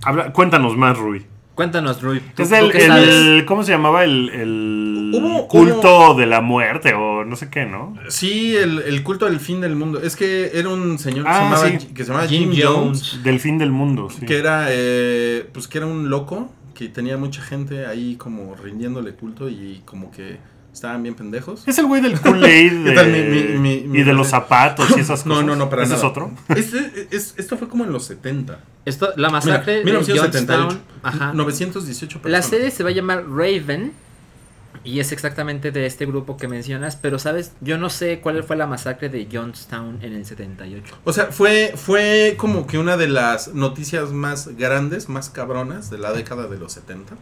Habla- cuéntanos más, Rui. Cuéntanos, Rui. ¿tú- Es tú el, ¿Cómo se llamaba? El, el Hubo- culto de la muerte o no sé qué, ¿no? Sí, el, el culto del fin del mundo. Es que era un señor que, Ah, se, llamaba, sí. que se llamaba Jim Jim, Jones. Jones. Del fin del mundo, sí. que era eh, pues que era un loco que tenía mucha gente ahí como rindiéndole culto y como que estaban bien pendejos. Es el güey del Kool-Aid ¿Qué tal mi- mi- mi- mi- y de los zapatos y esas cosas. No, no, no, para ¿Ese nada. es otro? Este- es- esto fue como en los 70. Esto, la Mira, masacre de 1978. Johnstown. Ajá. 918 La personas. serie se va a llamar Raven. Y es exactamente de este grupo que mencionas. Pero, ¿sabes? Yo no sé cuál fue la masacre de Johnstown en el 78. O sea, fue, fue como que una de las noticias más grandes, más cabronas de la década de los 70.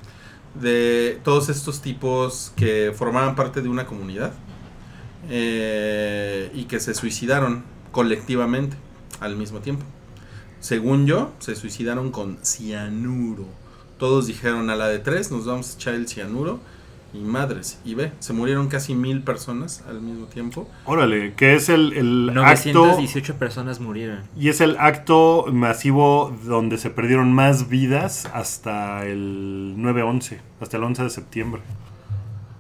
De todos estos tipos que formaban parte de una comunidad eh, y que se suicidaron colectivamente al mismo tiempo. Según yo, se suicidaron con cianuro. Todos dijeron a la de tres, nos vamos a echar el cianuro Y madres, y ve, se murieron casi mil personas al mismo tiempo. Órale, que es el, el acto 918 personas murieron. y es el acto masivo donde se perdieron más vidas hasta el 9-11, hasta el 11 de septiembre.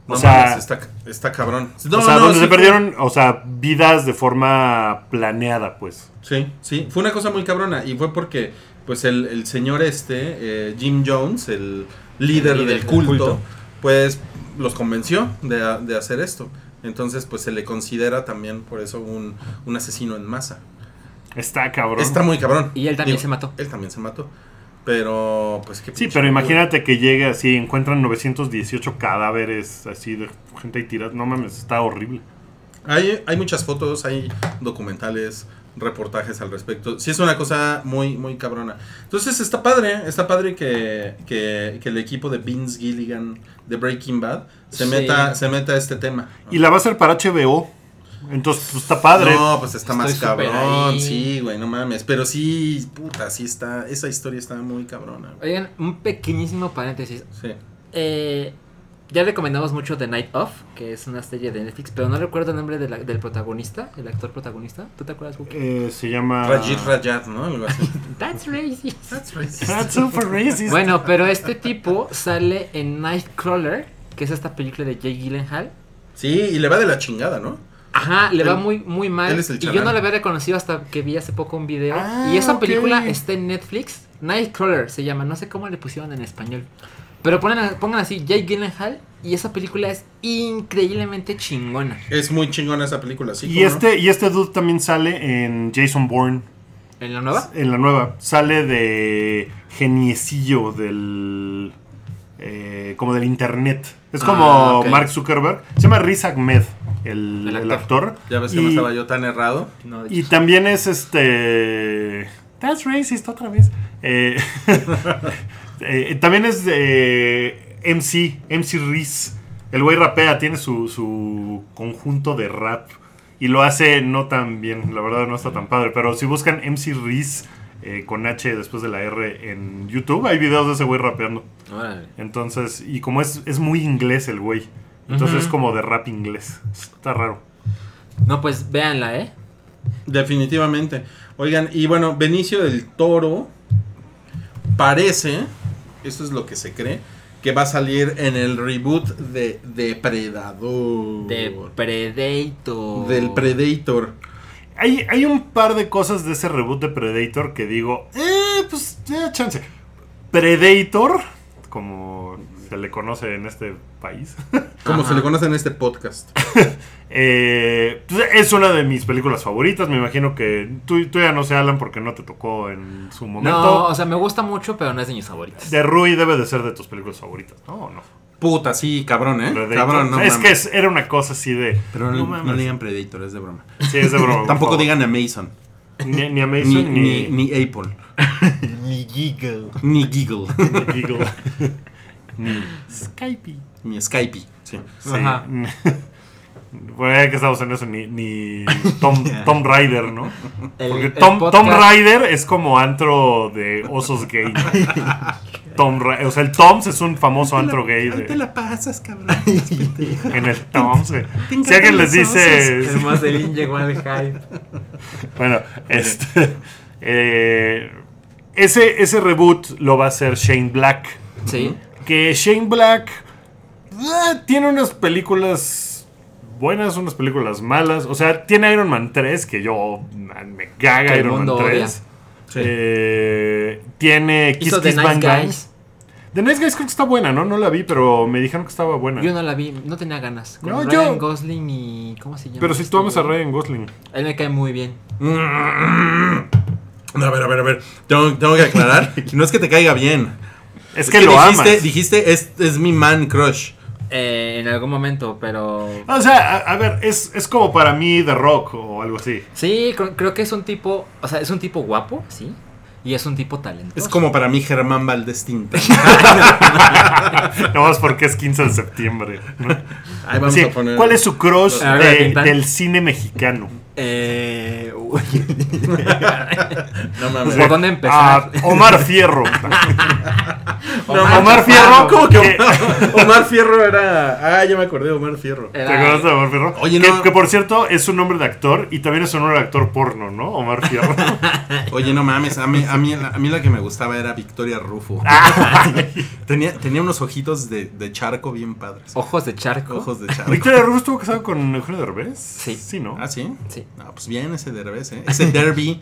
O No sea, mames, está, está cabrón. No, o sea, no, donde sí se fue- perdieron, o sea, vidas de forma planeada, pues. Sí, sí, fue una cosa muy cabrona y fue porque pues el, el señor este, eh, Jim Jones, el líder, El líder del del culto, culto. pues los convenció de, de hacer esto. Entonces pues se le considera también por eso un, un asesino en masa. Está cabrón. Está muy cabrón. Y él también Digo, se mató. Él también se mató. Pero pues qué Sí, pero imagínate que llegue así, encuentran 918 cadáveres así de gente ahí tirada. No mames, está horrible. Hay, hay muchas fotos, hay documentales, reportajes al respecto. Sí, es una cosa muy, muy cabrona. Entonces está padre, está padre que, que, que el equipo de Vince Gilligan de Breaking Bad se, Sí. meta, se meta a este tema. Y la va a hacer para HBO. Entonces, pues está padre. No, pues está más Estoy cabrón, ahí. sí, güey, no mames. Pero sí, puta, sí está, esa historia está muy cabrona. güey. Oigan, un pequeñísimo paréntesis. Sí. Eh, ya recomendamos mucho The Night Of, que es una serie de Netflix, pero no recuerdo el nombre de la- del protagonista, el actor protagonista. ¿Tú te acuerdas, Wookie? Eh, se llama. Rajit Rajat, ¿no? Algo así. That's racist. That's super racist. Bueno, pero este tipo sale en Nightcrawler, que es esta película de Jay Gyllenhaal. Sí, y le va de la chingada, ¿no? Ajá, le va muy, muy mal. él es el y yo no le había reconocido hasta que vi hace poco un video. Ah, y esa película está en Netflix. Nightcrawler se llama, no sé cómo le pusieron en español. Pero ponen, pongan así, Jay Gyllenhaal. Y esa película es increíblemente chingona. Es muy chingona esa película, sí. y este, y este dude también sale en Jason Bourne. ¿En la nueva? En la nueva. Sale de geniecillo del. eh, como del internet. Es como Ah. Mark Zuckerberg. Se llama Riz Ahmed, el, El el actor. Ya ves que Y- no estaba yo tan errado. No, Y hecho, también es este. That's racist otra vez. Eh, eh, también es de MC, MC Riz. El güey rapea, tiene su, su conjunto de rap. Y lo hace no tan bien, la verdad no está tan padre. Pero si buscan MC Riz eh, con H después de la R en YouTube, hay videos de ese güey rapeando. órale. Entonces, y como es, es muy inglés el güey. Entonces es como de rap inglés. Está raro. No, pues véanla, ¿eh? Definitivamente. Oigan, y bueno, Benicio del Toro parece, esto es lo que se cree, que va a salir en el reboot de Depredador. De Predator. Del Predator. Hay, hay un par de cosas de ese reboot de Predator que digo, eh, pues, eh, chance. Predator, como se le conoce en este país, Como se le conoce en este podcast. eh, pues, es una de mis películas favoritas. Me imagino que tú, tú ya no sé, Alan, porque no te tocó en su momento. No, o sea, me gusta mucho, pero no es de mis favoritos. de Rui debe de ser de tus películas favoritas, ¿no? ¿O no? Puta, sí, cabrón, ¿eh? Predator. Cabrón, no es mames. que es- era una cosa así de. Pero no, no no digan Predator, es de broma. Sí, es de broma. Tampoco digan Amazon. Ni, ni a Ni, Mason ni, ni, ni Apple. Mi Giggle. Ni Giggle. ni Giggle. Ni Skype. ni Skype. Sí. Sí. Ajá. Bueno, ya que estamos en eso, ni, ni Tom, Tom Rider, ¿no? El- Porque Tom, Tom Rider es como antro de osos gay. Tom Ri- o sea, el Toms es un famoso antro gay Ahí te de, la pasas, cabrón. en el Toms. güey. Si alguien les dice, El Mazelín llegó al hype. bueno, este, eh, ese, ese reboot lo va a hacer Shane Black. Sí. Que Shane Black eh, tiene unas películas buenas, unas películas malas. O sea, tiene Iron Man 3, que yo man, me caga Iron Man mundo 3. Sí. Eh, tiene Kiss Kiss Nice Bang Bang. Guys. The Nice Guys creo que está buena, ¿no? No la vi, pero me dijeron que estaba buena. Yo no la vi, no tenía ganas. Con No, Ryan yo- Gosling y. ¿Cómo se llama? pero si este tú amas a? Ryan Gosling. Él me cae muy bien. No, a ver, a ver, a ver. Tengo, tengo que aclarar. No es que te caiga bien. Es que lo dijiste, amas. Dijiste, es, es mi man crush. Eh, en algún momento, pero. O sea, a, a ver, es, es como para mí The Rock o algo así. Sí, cr- creo que es un tipo. O sea, es un tipo guapo, sí. Y es un tipo talentoso. Es como para mí Germán Valdés Tinta. No más porque es 15 de septiembre. ¿no? Ahí vamos Sí, a poner. ¿Cuál es su crush de- del cine mexicano? Eh. uy. No mames. ¿Por dónde empezar? Ah, Omar Fierro. Omar Omar Fierro. Chaparro. ¿Cómo que Omar, Omar Fierro era. Ah, ya me acordé, Omar Fierro. ¿Te acuerdas de Omar Fierro? Oye, que, no. que por cierto es un nombre de actor y también es un nombre de actor porno, ¿no? Omar Fierro. Oye, no mames, a mí, a mí, a mí la que me gustaba era Victoria Rufo. tenía, tenía unos ojitos de, de charco bien padres. Ojos de charco. Ojos de charco. ¿Victoria Rufo estuvo casado con Eugenio Derbez? Sí. Sí, ¿no? ¿Ah, sí? Sí. No, pues bien ese Derbez, ¿eh? Ese Derby.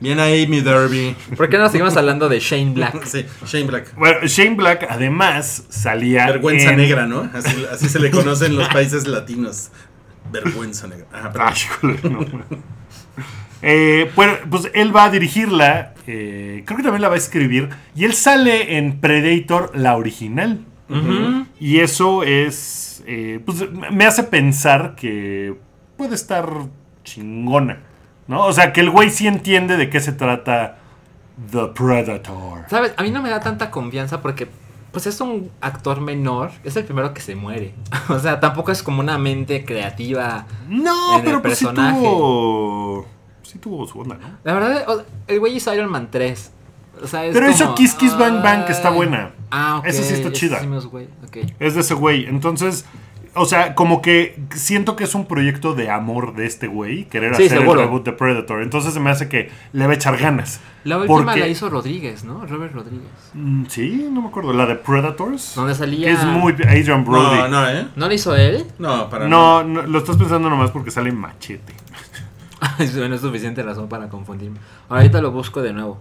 bien ahí mi Derby. ¿Por qué no seguimos hablando de Shane Black? Sí, Shane Black. Bueno, Shane Black además salía. Vergüenza en- negra, ¿no? Así, así se le conoce en los países latinos. Vergüenza negra. Ajá. Ay, híjole, no. Eh, bueno, pues él va a dirigirla. eh, creo que también la va a escribir. Y él sale en Predator, la original. Y eso es. eh, pues me hace pensar que puede estar chingona. ¿No? O sea, que el güey sí entiende de qué se trata The Predator. ¿Sabes? A mí no me da tanta confianza porque, pues es un actor menor. Es el primero que se muere. o sea, tampoco es como una mente creativa. No, En el pero pues sí personaje. tuvo. Sí tuvo su onda, ¿no? La verdad, el güey hizo Iron Man 3. O sea, es Pero hizo Kiss Kiss Bang Bang, que está buena. Ah, ok. Esa sí está chida. sí. Es de ese güey. Entonces, o sea, como que siento que es un proyecto de amor de este güey, querer Sí, hacer seguro. el reboot de Predator. Entonces se me hace que le va a echar ganas. La última Porque- la hizo Rodríguez, ¿no? Robert Rodríguez. Mm, Sí, no me acuerdo. La de Predators. Donde salía. Que es muy Adrian Brody. No, no, ¿eh? ¿No la hizo él? No, para No, no, lo estás pensando nomás porque sale machete. no es suficiente razón para confundirme. Ahorita lo busco de nuevo.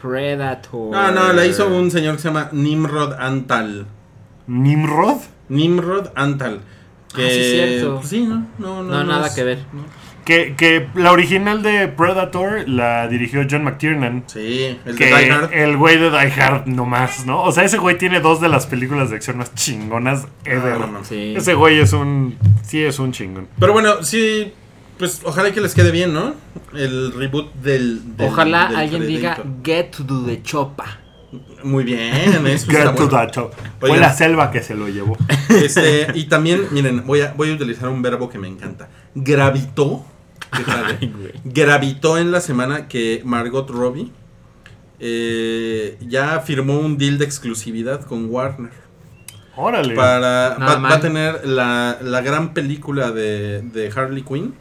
Predator. No, no, la hizo un señor que se llama Nimrod Antal. Nimrod. Nimrod Antal. Que, Ah, sí, cierto. pues sí, no, no, no. No, nada es- que ver. no. Que, que la original de Predator la dirigió John McTiernan. Sí, el de que Die Hard. el güey de Die Hard nomás, ¿no? O sea, ese güey tiene dos de las películas de acción más chingonas ever. Ah, no. Sí. Ese güey es un. Sí, es un chingón. Pero bueno, sí, pues ojalá que les quede bien, ¿no? El reboot del. del- Ojalá del alguien diga. Get to the Chopa. Muy bien, eso está Get to bueno. Fue Oigan. la selva que se lo llevó. Este, y también, miren, voy a, voy a utilizar un verbo que me encanta. Gravitó. Gravitó en la semana que Margot Robbie eh, ya firmó un deal de exclusividad con Warner. Órale. Para, va, va a tener la, la gran película de, de Harley Quinn.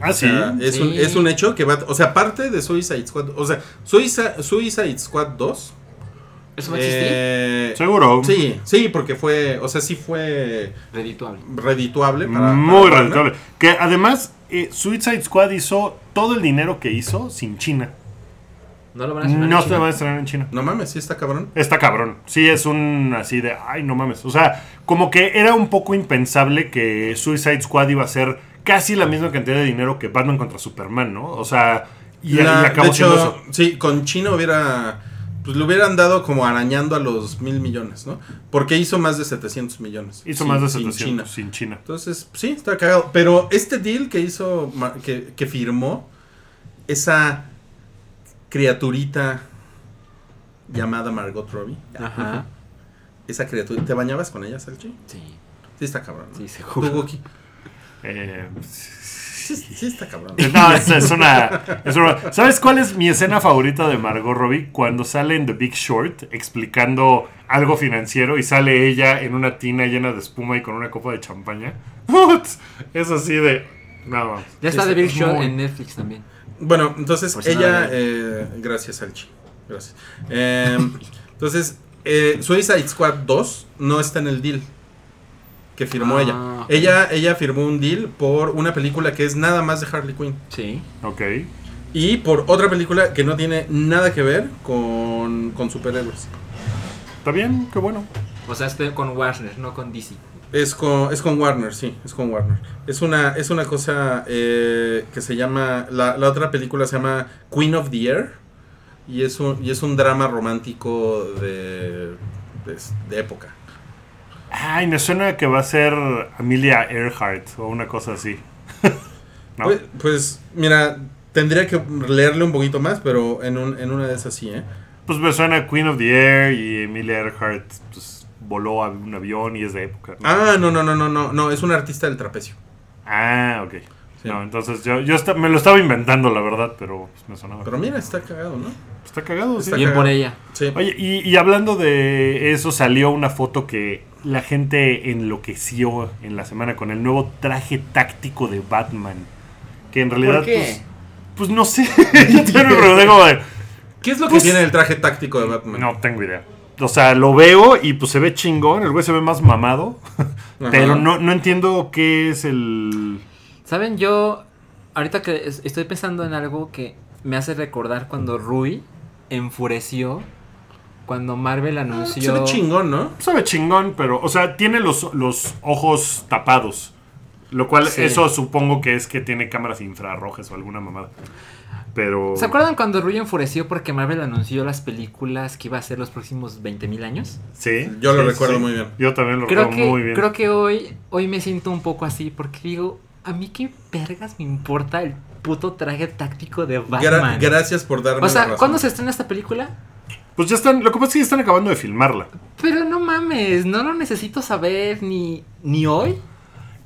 Ah, O sí. sea, es, Sí. Un, es un hecho que va. O sea, parte de Suicide Squad. O sea, Suicide, Suicide Squad 2. ¿Eso va a existir? eh, Seguro. Sí, sí, porque fue. O sea, sí fue Redituable. redituable para. Muy para Warner. rentable. Que además, eh, Suicide Squad hizo todo el dinero que hizo sin China. No lo van a estrenar No en se China. va a estrenar en China. No mames, sí está cabrón. Está cabrón. Sí, es un así de, ay, no mames. O sea, como que era un poco impensable que Suicide Squad iba a ser casi la misma cantidad de dinero que Batman contra Superman, ¿no? O sea, y, acabó de siendo hecho, eso. sí, con China hubiera. Pues le hubieran dado como arañando a los mil millones, ¿no? Porque hizo más de 700 millones. Hizo sin- más de sin 700 China. sin China. Entonces, sí, está cagado. Pero este deal que hizo, que, que firmó, esa criaturita llamada Margot Robbie, Ajá. esa criatura, ¿te bañabas con ella, Salchi? Sí, Sí está cabrón. ¿no? sí, ¿Tú, seguro. Eh, Sí, sí está cabrón. no, es, es una, es una- ¿Sabes cuál es mi escena favorita de Margot Robbie? Cuando sale en The Big Short explicando algo financiero y sale ella en una tina llena de espuma y con una copa de champaña. Es así de... No. Ya está Es The Big Short muy- en Netflix también. Bueno, entonces ella, la eh, gracias Salchi, gracias. Eh, entonces, eh, Suicide Squad 2 no está en el deal que firmó Ah, ella. ok. Ella. Ella firmó un deal por una película que es nada más de Harley Quinn Sí. Ok. y por otra película que no tiene nada que ver con, con superhéroes. ¿Está bien? Qué bueno. O sea, estoy con Warner, no con DC. Es con, es con Warner, sí, es con Warner. Es una, es una cosa eh, que se llama, la, la otra película se llama Queen of the Air y es un, y es un drama romántico de, de, de época. Ay, me suena que va a ser Amelia Earhart o una cosa así. ¿No? Pues, pues, mira, tendría que leerle un poquito más, pero en, un, en una de esas sí, ¿eh? Pues me suena Queen of the Air y Emilia Earhart pues, voló a un avión y es de época. ¿no? Ah, no, no, no, no, no, no, es un artista del trapecio. Ah, ok. Sí. No, entonces yo, yo me lo estaba inventando, la verdad, pero pues, me sonaba. Pero mira, está cagado, ¿no? Está cagado, sí. Está Bien cagado. por ella. Sí. Oye, y, y hablando de eso, salió una foto que la gente enloqueció en la semana con el nuevo traje táctico de Batman. Que en realidad, ¿Por qué? Pues, pues no sé. Yo también me pregunté como de, ¿Qué es lo que Pues- tiene el traje táctico de Batman? No tengo idea. O sea, lo veo y pues se ve chingón. El güey se ve más mamado. Ajá. Pero no, no entiendo qué es el. ¿Saben? Yo, ahorita que es- estoy pensando en algo que me hace recordar cuando Rui enfureció cuando Marvel Ah, Se anunció... ve chingón, ¿no? Se ve chingón, pero. O sea, tiene los, los ojos tapados. Lo cual, Sí. eso supongo que es que tiene cámaras infrarrojas o alguna mamada. Pero. ¿Se acuerdan cuando Rui enfureció porque Marvel anunció las películas que iba a ser los próximos 20.000 años? Sí. Yo lo sí, recuerdo sí. muy bien. Yo también lo Creo recuerdo que, muy bien. creo que hoy, hoy me siento un poco así porque digo, a mí qué vergas me importa el puto traje táctico de Gra- Batman. gracias por darme o la sea, razón. ¿cuándo se estrena esta película? Pues ya están. Lo que pasa es que ya están acabando de filmarla. Pero no mames, no lo necesito saber ni, ni hoy.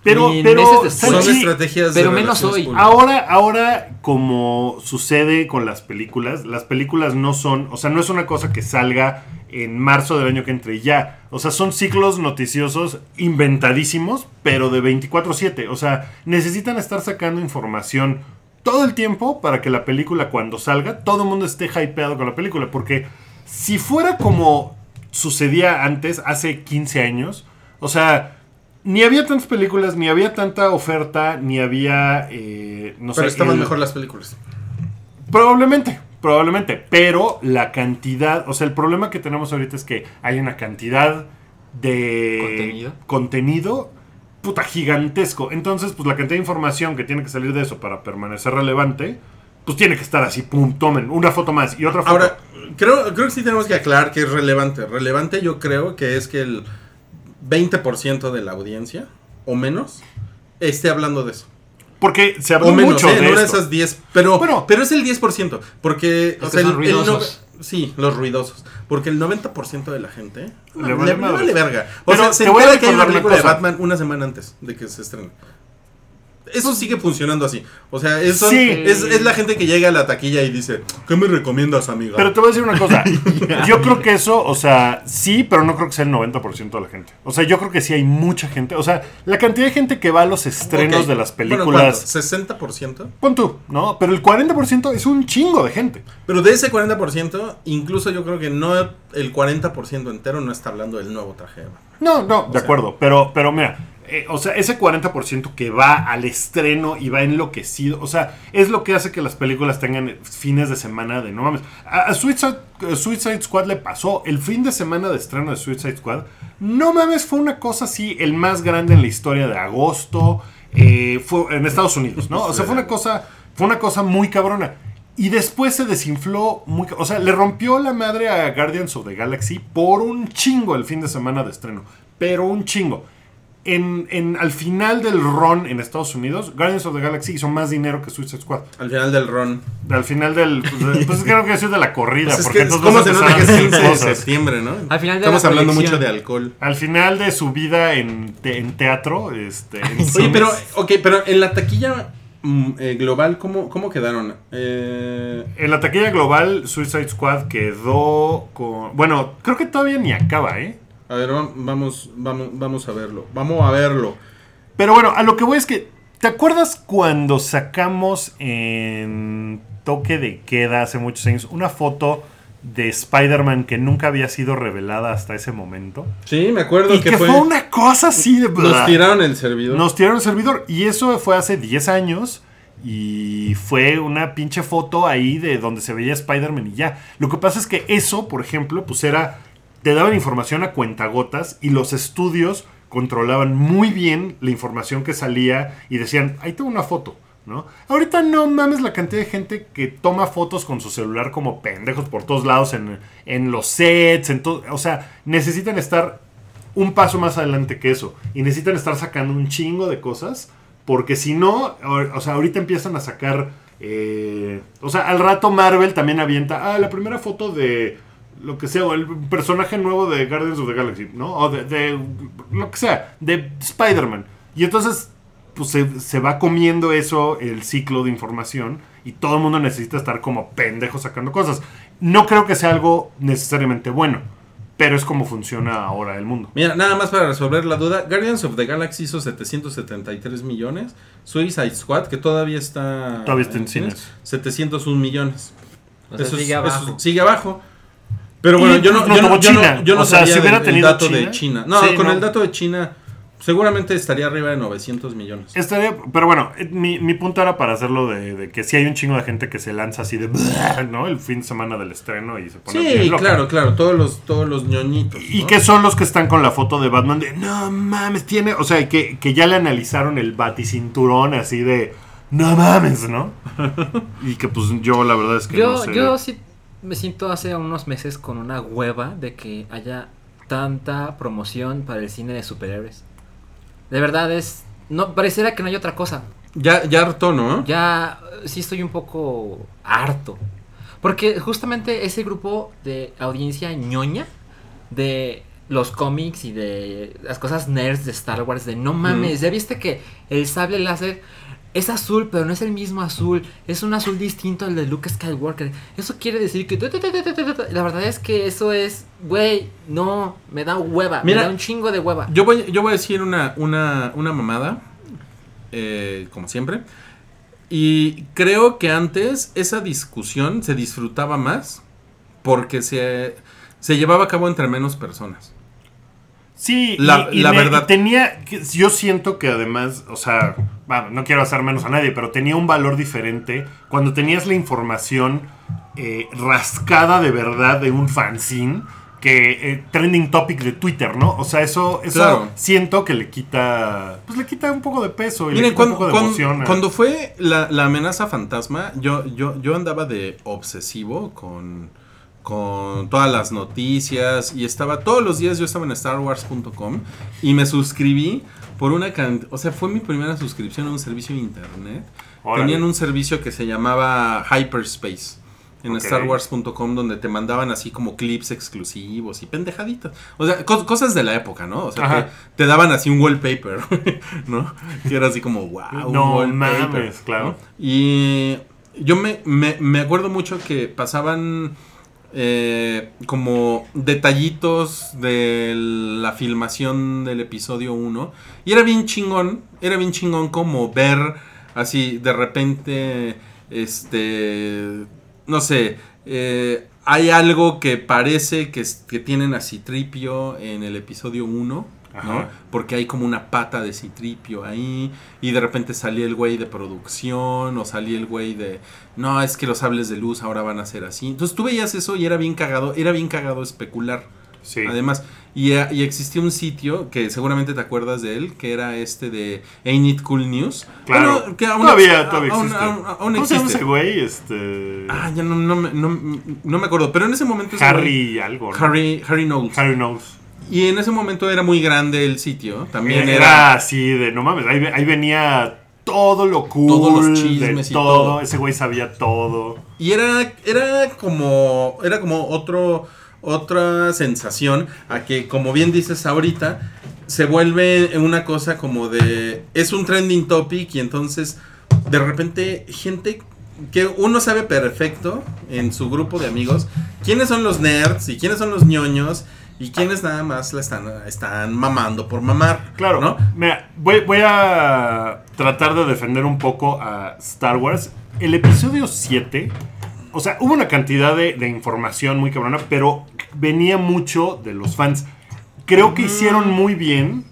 Pero, Ni pero meses después. Son estrategias pero de menos hoy. públicas. ahora, ahora, como sucede con las películas, las películas no son, o sea, no es una cosa que salga en marzo del año que entre ya. O sea, son ciclos noticiosos inventadísimos, pero de 24/7. O sea, necesitan estar sacando información todo el tiempo para que la película cuando salga, todo el mundo esté hypeado con la película. Porque si fuera como sucedía antes, hace 15 años, o sea, ni había tantas películas, ni había tanta oferta, ni había, eh, no Pero sé, estaban el- mejor las películas. Probablemente, probablemente. Pero la cantidad, o sea, el problema que tenemos ahorita es que hay una cantidad de Contenido. contenido, puta gigantesco. Entonces, pues la cantidad de información que tiene que salir de eso para permanecer relevante, pues tiene que estar así, pum, tomen, una foto más y otra foto. Ahora, creo, creo que sí tenemos que aclarar que es relevante. Relevante yo creo que es que el 20% de la audiencia, o menos, esté hablando de eso. porque se habló O menos, mucho ¿eh? de En una de esto. esas 10. Pero, Bueno. pero es el 10%. Porque. O sea, el- el no- sí, los ruidosos. Porque el 90% de la gente. Le Le, vale le madres. vale verga. O Pero sea, se entera que hay una película de. Batman una semana antes de que se estrene. Eso sigue funcionando así. O sea, Sí. es, es la gente que llega a la taquilla y dice: ¿Qué me recomiendas, amiga? Pero te voy a decir una cosa. Yo creo que eso, o sea, sí, pero no creo que sea el 90% de la gente. O sea, yo creo que sí hay mucha gente. O sea, la cantidad de gente que va a los estrenos de las Bueno, películas. ¿cuánto? ¿60%? Pon tú, ¿no? Pero el 40% es un chingo de gente. Pero de ese 40%, incluso yo creo que no el 40% entero no está hablando del nuevo traje. No, no, de sea. acuerdo. Pero, pero mira, eh, o sea, ese 40% que va al estreno y va enloquecido, o sea, es lo que hace que las películas tengan fines de semana de no mames. A, a Suicide, Squad le pasó el fin de semana de estreno de Suicide Squad. No mames, fue una cosa así, el más grande en la historia de agosto. eh, fue en Estados Unidos, ¿no? O sea, fue una cosa, fue una cosa muy cabrona. Y después se desinfló muy... O sea, le rompió la madre a Guardians of the Galaxy por un chingo el fin de semana de estreno. Pero un chingo. En, en- al final del run en Estados Unidos, Guardians of the Galaxy hizo más dinero que Suicide Squad. Al final del ron. Al final del... Pues, de- pues es que decir de la corrida, Pues es porque que, entonces ¿Cómo se nota que a es decir 15 de septiembre, no? Al final de Estamos la hablando mucho de alcohol. Al final de su vida en, te- en teatro, este... en Oye, pero, ok, pero en la taquilla mm, eh, global, ¿cómo, cómo quedaron? Eh, En la taquilla global, Suicide Squad quedó con... Bueno, creo que todavía ni acaba, ¿eh? A ver, va- vamos, vamos, vamos a verlo. Vamos a verlo. Pero bueno, a lo que voy es que, ¿te acuerdas cuando sacamos en toque de queda hace muchos años una foto de Spider-Man que nunca había sido revelada hasta ese momento? Sí, me acuerdo Y que, que fue. fue una cosa así de... Nos tiraron el servidor. Nos tiraron el servidor. Y eso fue hace 10 años. Y fue una pinche foto ahí de donde se veía Spider-Man y ya. Lo que pasa es que eso, por ejemplo, pues era. Te daban información a cuentagotas y los estudios controlaban muy bien la información que salía y decían, ahí tengo una foto, ¿no? Ahorita no mames la cantidad de gente que toma fotos con su celular como pendejos por todos lados en, en los sets, en todo. O sea, necesitan estar un paso más adelante que eso. Y necesitan estar sacando un chingo de cosas. Porque si no, o, sea, ahorita empiezan a sacar. eh, o sea, al rato Marvel también avienta. Ah, la primera foto de lo que sea, o el personaje nuevo de Guardians of the Galaxy, ¿no? O de, de lo que sea, de Spider-Man. Y entonces, pues se, se va comiendo eso, el ciclo de información. Y todo el mundo necesita estar como pendejo sacando cosas. No creo que sea algo necesariamente bueno, pero es como funciona ahora el mundo. Mira, nada más para resolver la duda, Guardians of the Galaxy hizo 773 millones, Suicide Squad, que todavía está... Todavía está en cines. 701 millones. O sea, Eso es- sigue eso abajo. sigue abajo. Pero bueno, yo no, yo no, yo no- China. yo no O sea, sabía si hubiera del- tenido dato de China. No, Sí, con no. el dato de China seguramente estaría arriba de 900 millones. Estaría, pero bueno, eh, mi, mi punto era para hacerlo de, de que si hay un chingo de gente que se lanza así de, ¿no? El fin de semana del estreno y se pone Sí, loca. claro, claro, todos los todos los ñoñitos. Y que son los que están con la foto de Batman de, no mames, tiene, o sea, que, que ya le analizaron el baticinturón así de, no mames, ¿no? y que pues yo la verdad es que Yo, no sé. yo sí me siento hace unos meses con una hueva de que haya tanta promoción para el cine de superhéroes. De verdad es... No, pareciera que no hay otra cosa. Ya, ya harto, ¿no? Ya eh, sí estoy un poco harto. Porque justamente ese grupo de audiencia ñoña de los cómics y de las cosas nerds de Star Wars, de no mames, ya viste que el sable láser es azul, pero no es el mismo azul, es un azul distinto al de Luke Skywalker. Eso quiere decir que... La verdad es que eso es, güey, no, me da hueva, Mira, me da un chingo de hueva. Yo voy, yo voy a decir una, una, una mamada, eh, como siempre. Y creo que antes esa discusión se disfrutaba más porque se, se llevaba a cabo entre menos personas. Sí, La- y, y la me- verdad- tenía, que- yo siento que además, o sea, bueno, no quiero hacer menos a nadie, pero tenía un valor diferente cuando tenías la información eh, rascada de verdad de un fanzine que eh, trending topic de Twitter, ¿no? O sea, eso, eso Claro. siento que le quita, pues le quita un poco de peso y le quita un poco de cuando- emoción. a- cuando fue la, la amenaza fantasma, yo, yo, yo andaba de obsesivo con, con todas las noticias y estaba todos los días yo estaba en StarWars.com y me suscribí por una cantidad, o sea, fue mi primera suscripción a un servicio de internet. Órale. Tenían un servicio que se llamaba Hyperspace en Ok. StarWars.com donde te mandaban así como clips exclusivos y pendejaditas. O sea, cos- cosas de la época, ¿no? O sea, te, te daban así un wallpaper, ¿no? Que era así como, wow, un No wallpaper, mames, claro. ¿no? Y yo me, me, me acuerdo mucho que pasaban eh, como detallitos de la filmación del episodio 1 y era bien chingón, era bien chingón como ver así de repente, este, no sé, eh, hay algo que parece que, que tienen a Citripio en el episodio 1, ¿no? Porque hay como una pata de Citripio ahí y de repente salía el güey de producción o salía el güey de, no, es que los sables de luz ahora van a ser así. Entonces tú veías eso y era bien cagado, era bien cagado especular. Sí. Además, y, eh, y existía un sitio que seguramente te acuerdas de él, que era este de Ain't It Cool News. Claro. Bueno, que aún- todavía, todavía aún- existe. aún- aún ¿Cómo se llama ese güey? Este... Ah, ya no, no, me- no, no me acuerdo, pero en ese momento... ese güey- Harry algo. ¿no? Harry, Harry Knowles. Harry Knowles. Y en ese momento era muy grande el sitio. También era, era... así de, no mames, ahí, ahí venía todo lo cool, Todos los de chismes y todo. todo. Ese güey sabía todo. Y era, era como. Era como otro. Otra sensación. A que, como bien dices ahorita. Se vuelve una cosa como de. Es un trending topic. Y entonces. De repente. Gente. Que uno sabe perfecto. En su grupo de amigos. Quiénes son los nerds. Y quiénes son los ñoños. Y quiénes nada más la están, están mamando por mamar. Claro, ¿no? Mira, voy, voy a tratar de defender un poco a Star Wars. El episodio 7, o sea, hubo una cantidad de, de información muy cabrona, pero venía mucho de los fans. Creo que hicieron muy bien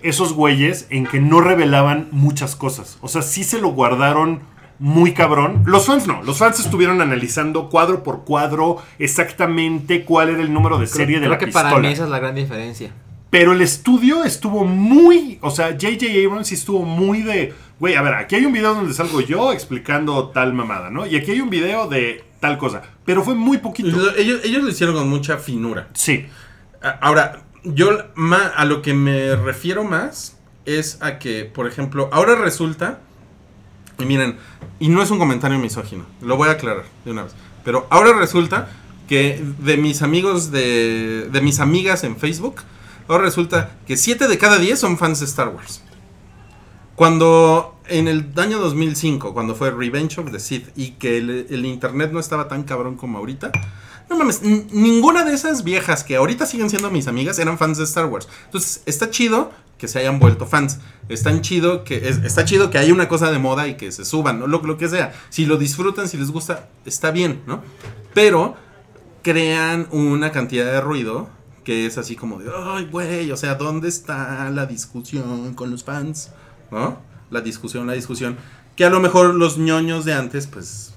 esos güeyes en que no revelaban muchas cosas. O sea, sí se lo guardaron muy cabrón. Los fans no, los fans estuvieron analizando cuadro por cuadro exactamente cuál era el número de serie de Creo la que pistola. para mí esa es la gran diferencia. Pero el estudio estuvo muy. O sea, J.J. Abrams sí estuvo muy de. Güey, a ver, aquí hay un video donde salgo yo explicando tal mamada, ¿no? Y aquí hay un video de tal cosa. Pero fue muy poquito. Lo- Ellos, ellos lo hicieron con mucha finura. Sí. Ahora, yo ma- a lo que me refiero más es a que, por ejemplo, ahora resulta, y miren, y no es un comentario misógino, lo voy a aclarar de una vez, pero ahora resulta que de mis amigos de, de mis amigas en Facebook, ahora resulta que 7 de cada 10 son fans de Star Wars. Cuando en el año 2005, cuando fue Revenge of the Sith y que el, el internet no estaba tan cabrón como ahorita, no mames, ninguna de esas viejas que ahorita siguen siendo mis amigas eran fans de Star Wars. Entonces, está chido que se hayan vuelto fans. Está chido que, es- está chido que haya una cosa de moda y que se suban, ¿no? Lo, que sea. Si lo disfrutan, si les gusta, está bien, ¿no? Pero crean una cantidad de ruido que es así como de, ay, güey, o sea, ¿dónde está la discusión con los fans? ¿No? La discusión, la discusión. Que a lo mejor los ñoños de antes, pues,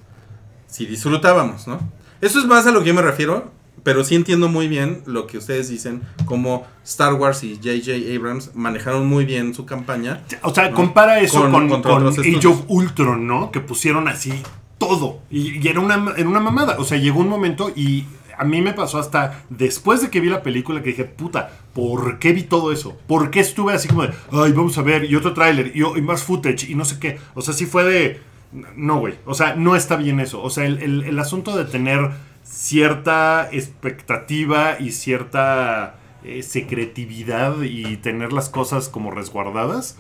sí disfrutábamos, ¿no? Eso es más a lo que yo me refiero, pero sí entiendo muy bien lo que ustedes dicen, como Star Wars y J.J. Abrams manejaron muy bien su campaña. O sea, ¿no? compara eso Con- con, contra con Age of Ultron, ¿no? Que pusieron así todo. Y, y era, una, era una mamada. O sea, llegó un momento y a mí me pasó hasta después de que vi la película que dije, puta, ¿por qué vi todo eso? ¿Por qué estuve así como de, ay, vamos a ver, y otro tráiler, y, y más footage, y no sé qué? O sea, sí fue de... No, güey. O sea, no está bien eso. O sea, el, el- el asunto de tener cierta expectativa y cierta eh, secretividad y tener las cosas como resguardadas,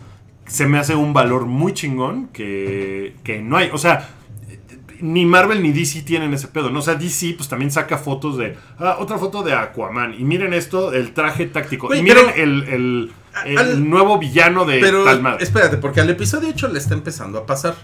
se me hace un valor muy chingón que, que no hay. O sea, ni Marvel ni DC tienen ese pedo, ¿no? O sea, DC pues también saca fotos de... Ah, otra foto de Aquaman. Y miren esto, el traje táctico. Y miren pero- el, el- el Al- nuevo villano de Pero tal madre. espérate, porque al episodio 8 le está empezando a pasar.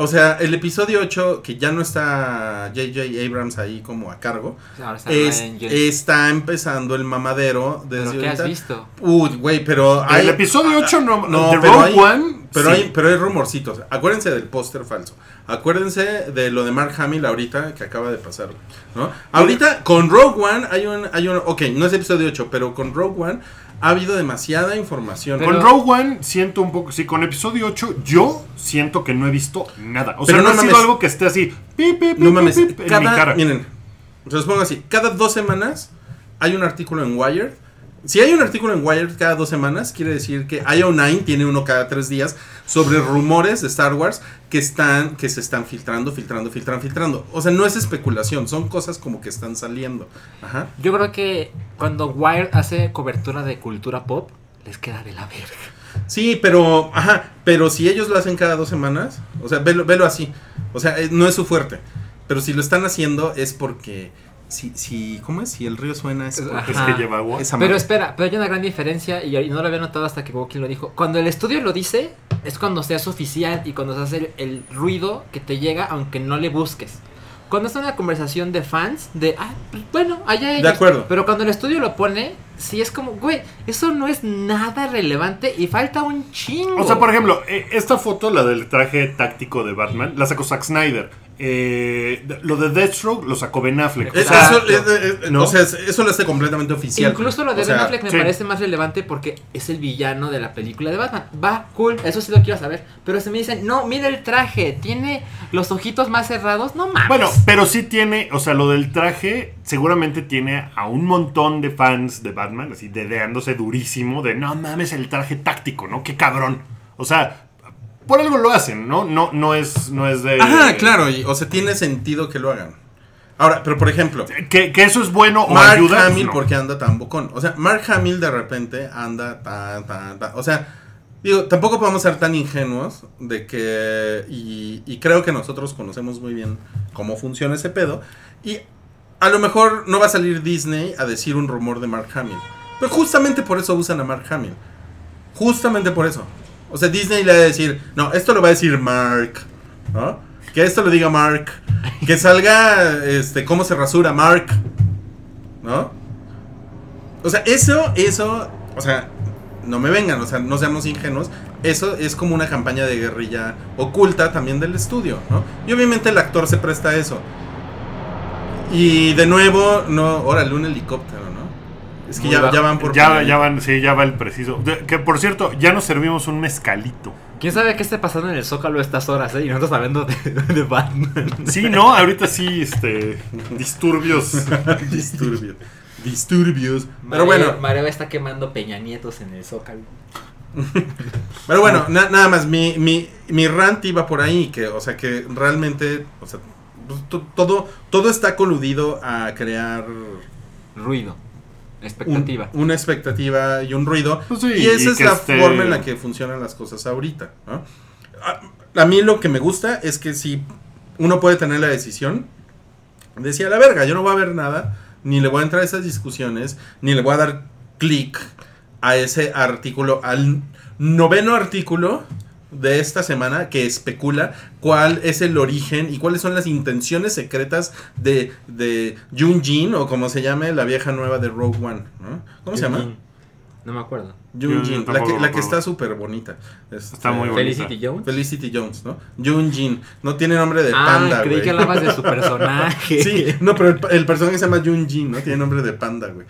O sea, el episodio 8, que ya no está J.J. Abrams ahí como a cargo, Ahora está es- empezando el mamadero desde ¿Pero qué has ahorita. visto? Uy, güey, pero hay, el episodio 8 no... no, de pero Rogue hay, One... pero, sí. hay, pero hay rumorcitos. Acuérdense del póster falso. Acuérdense de lo de Mark Hamill ahorita que acaba de pasar. ¿no? Ahorita con Rogue One hay un, hay un. Ok, no es episodio 8, pero con Rogue One ha habido demasiada información. Pero- Con Rogue One siento un poco, sí, con episodio 8 yo siento que no he visto nada. O sea, Pero no, no ha sido mames. algo que esté así, pip, pip, No pip, mames, pip, en mi cada, cara. miren, se los pongo así, cada dos semanas hay un artículo en Wired. Si hay un artículo en Wired cada dos semanas, quiere decir que IO9 tiene uno cada tres días sobre rumores de Star Wars que están, que se están filtrando, filtrando, filtrando, filtrando. O sea, no es especulación, son cosas como que están saliendo. Ajá. Yo creo que cuando Wired hace cobertura de cultura pop, les queda de la verga. Sí, pero, ajá, pero si ellos lo hacen cada dos semanas, o sea, velo, velo así. O sea, eh, no es su fuerte. Pero si lo están haciendo es porque, si, si, ¿cómo es? Si el río suena es porque Es que lleva agua. esa Pero madre. espera, pero hay una gran diferencia y y no lo había notado hasta que Wokin lo dijo. Cuando el estudio lo dice, es cuando se hace oficial y cuando se hace el, el ruido que te llega aunque no le busques. Cuando es una conversación de fans, de, ah, pues, bueno, allá ellos. acuerdo. Pero cuando el estudio lo pone, sí es como, güey, eso no es nada relevante y falta un chingo. O sea, por ejemplo, eh, esta foto, la del traje táctico de Batman, la sacó Zack Snyder. Eh, lo de Deathstroke lo sacó Ben Affleck. O Eh, sea, eso, eh, eh, ¿no? o sea, es- eso lo hace completamente oficial. Incluso lo de O Ben sea, Affleck me sí. parece más relevante porque es el villano de la película de Batman. Va, cool, eso sí lo quiero saber. Pero se me dicen, no, mira el traje, tiene los ojitos más cerrados, no mames. Bueno, pero sí tiene, o sea, lo del traje seguramente tiene a un montón de fans de Batman, así dedeándose durísimo de no mames el traje táctico, ¿no? Qué cabrón. O sea, por algo lo hacen, ¿no? No, no es, no es de. Ajá, claro, y- o sea, tiene sentido que lo hagan. Ahora, pero por ejemplo, Que, que eso es bueno o Mark ayuda. Hamill, no. ¿por qué anda tan bocón? O sea, Mark Hamill de repente anda tan, tan, tan. O sea, digo, tampoco podemos ser tan ingenuos de que. Y, y creo que nosotros conocemos muy bien cómo funciona ese pedo. Y a lo mejor no va a salir Disney a decir un rumor de Mark Hamill. Pero justamente por eso usan a Mark Hamill. Justamente por eso. O sea, Disney le va a decir, no, esto lo va a decir Mark. ¿no? Que esto lo diga Mark. Que salga, este, cómo se rasura Mark. ¿No? O sea, eso, eso, o sea, no me vengan, o sea, no seamos ingenuos. Eso es como una campaña de guerrilla oculta también del estudio, ¿no? Y obviamente el actor se presta a eso. Y de nuevo, no, órale, un helicóptero. Es que ya, ya van por... Ya, ya van, sí, ya va el preciso. De- que por cierto, ya nos servimos un mezcalito. ¿Quién sabe qué esté pasando en el Zócalo a estas horas, eh? Y nosotros hablando de, de Batman. Sí, no, ahorita sí, este. Disturbios. Disturbios. Disturbios. Mareo- Pero bueno, Mareo está quemando Peña Nietos en el Zócalo. pero bueno, na- nada más, mi, mi, mi rant iba por ahí, que, o sea, que realmente, o sea, pues, to- todo, todo está coludido a crear Ruido. Un- Expectativa. una expectativa y un ruido. Pues sí, y esa y es la esté- forma en la que funcionan las cosas ahorita, ¿no? a, a mí lo que me gusta es que si uno puede tener la decisión, decía la verga, yo no voy a ver nada, ni le voy a entrar a esas discusiones, ni le voy a dar clic a ese artículo, al noveno artículo de esta semana que especula cuál es el origen y cuáles son las intenciones secretas de, de Jun Jin o como se llame la vieja nueva de Rogue One, ¿no? ¿Cómo se llama? No me acuerdo. Jun Jin, la que, la está súper bonita. Este, Está muy bonita. Felicity Jones. Felicity Jones, ¿no? Jun Jin, no tiene nombre de ah, panda, creí güey. que hablabas de su personaje. Sí, no, pero el, el personaje se llama Jun Jin, ¿no? Tiene nombre de panda, güey.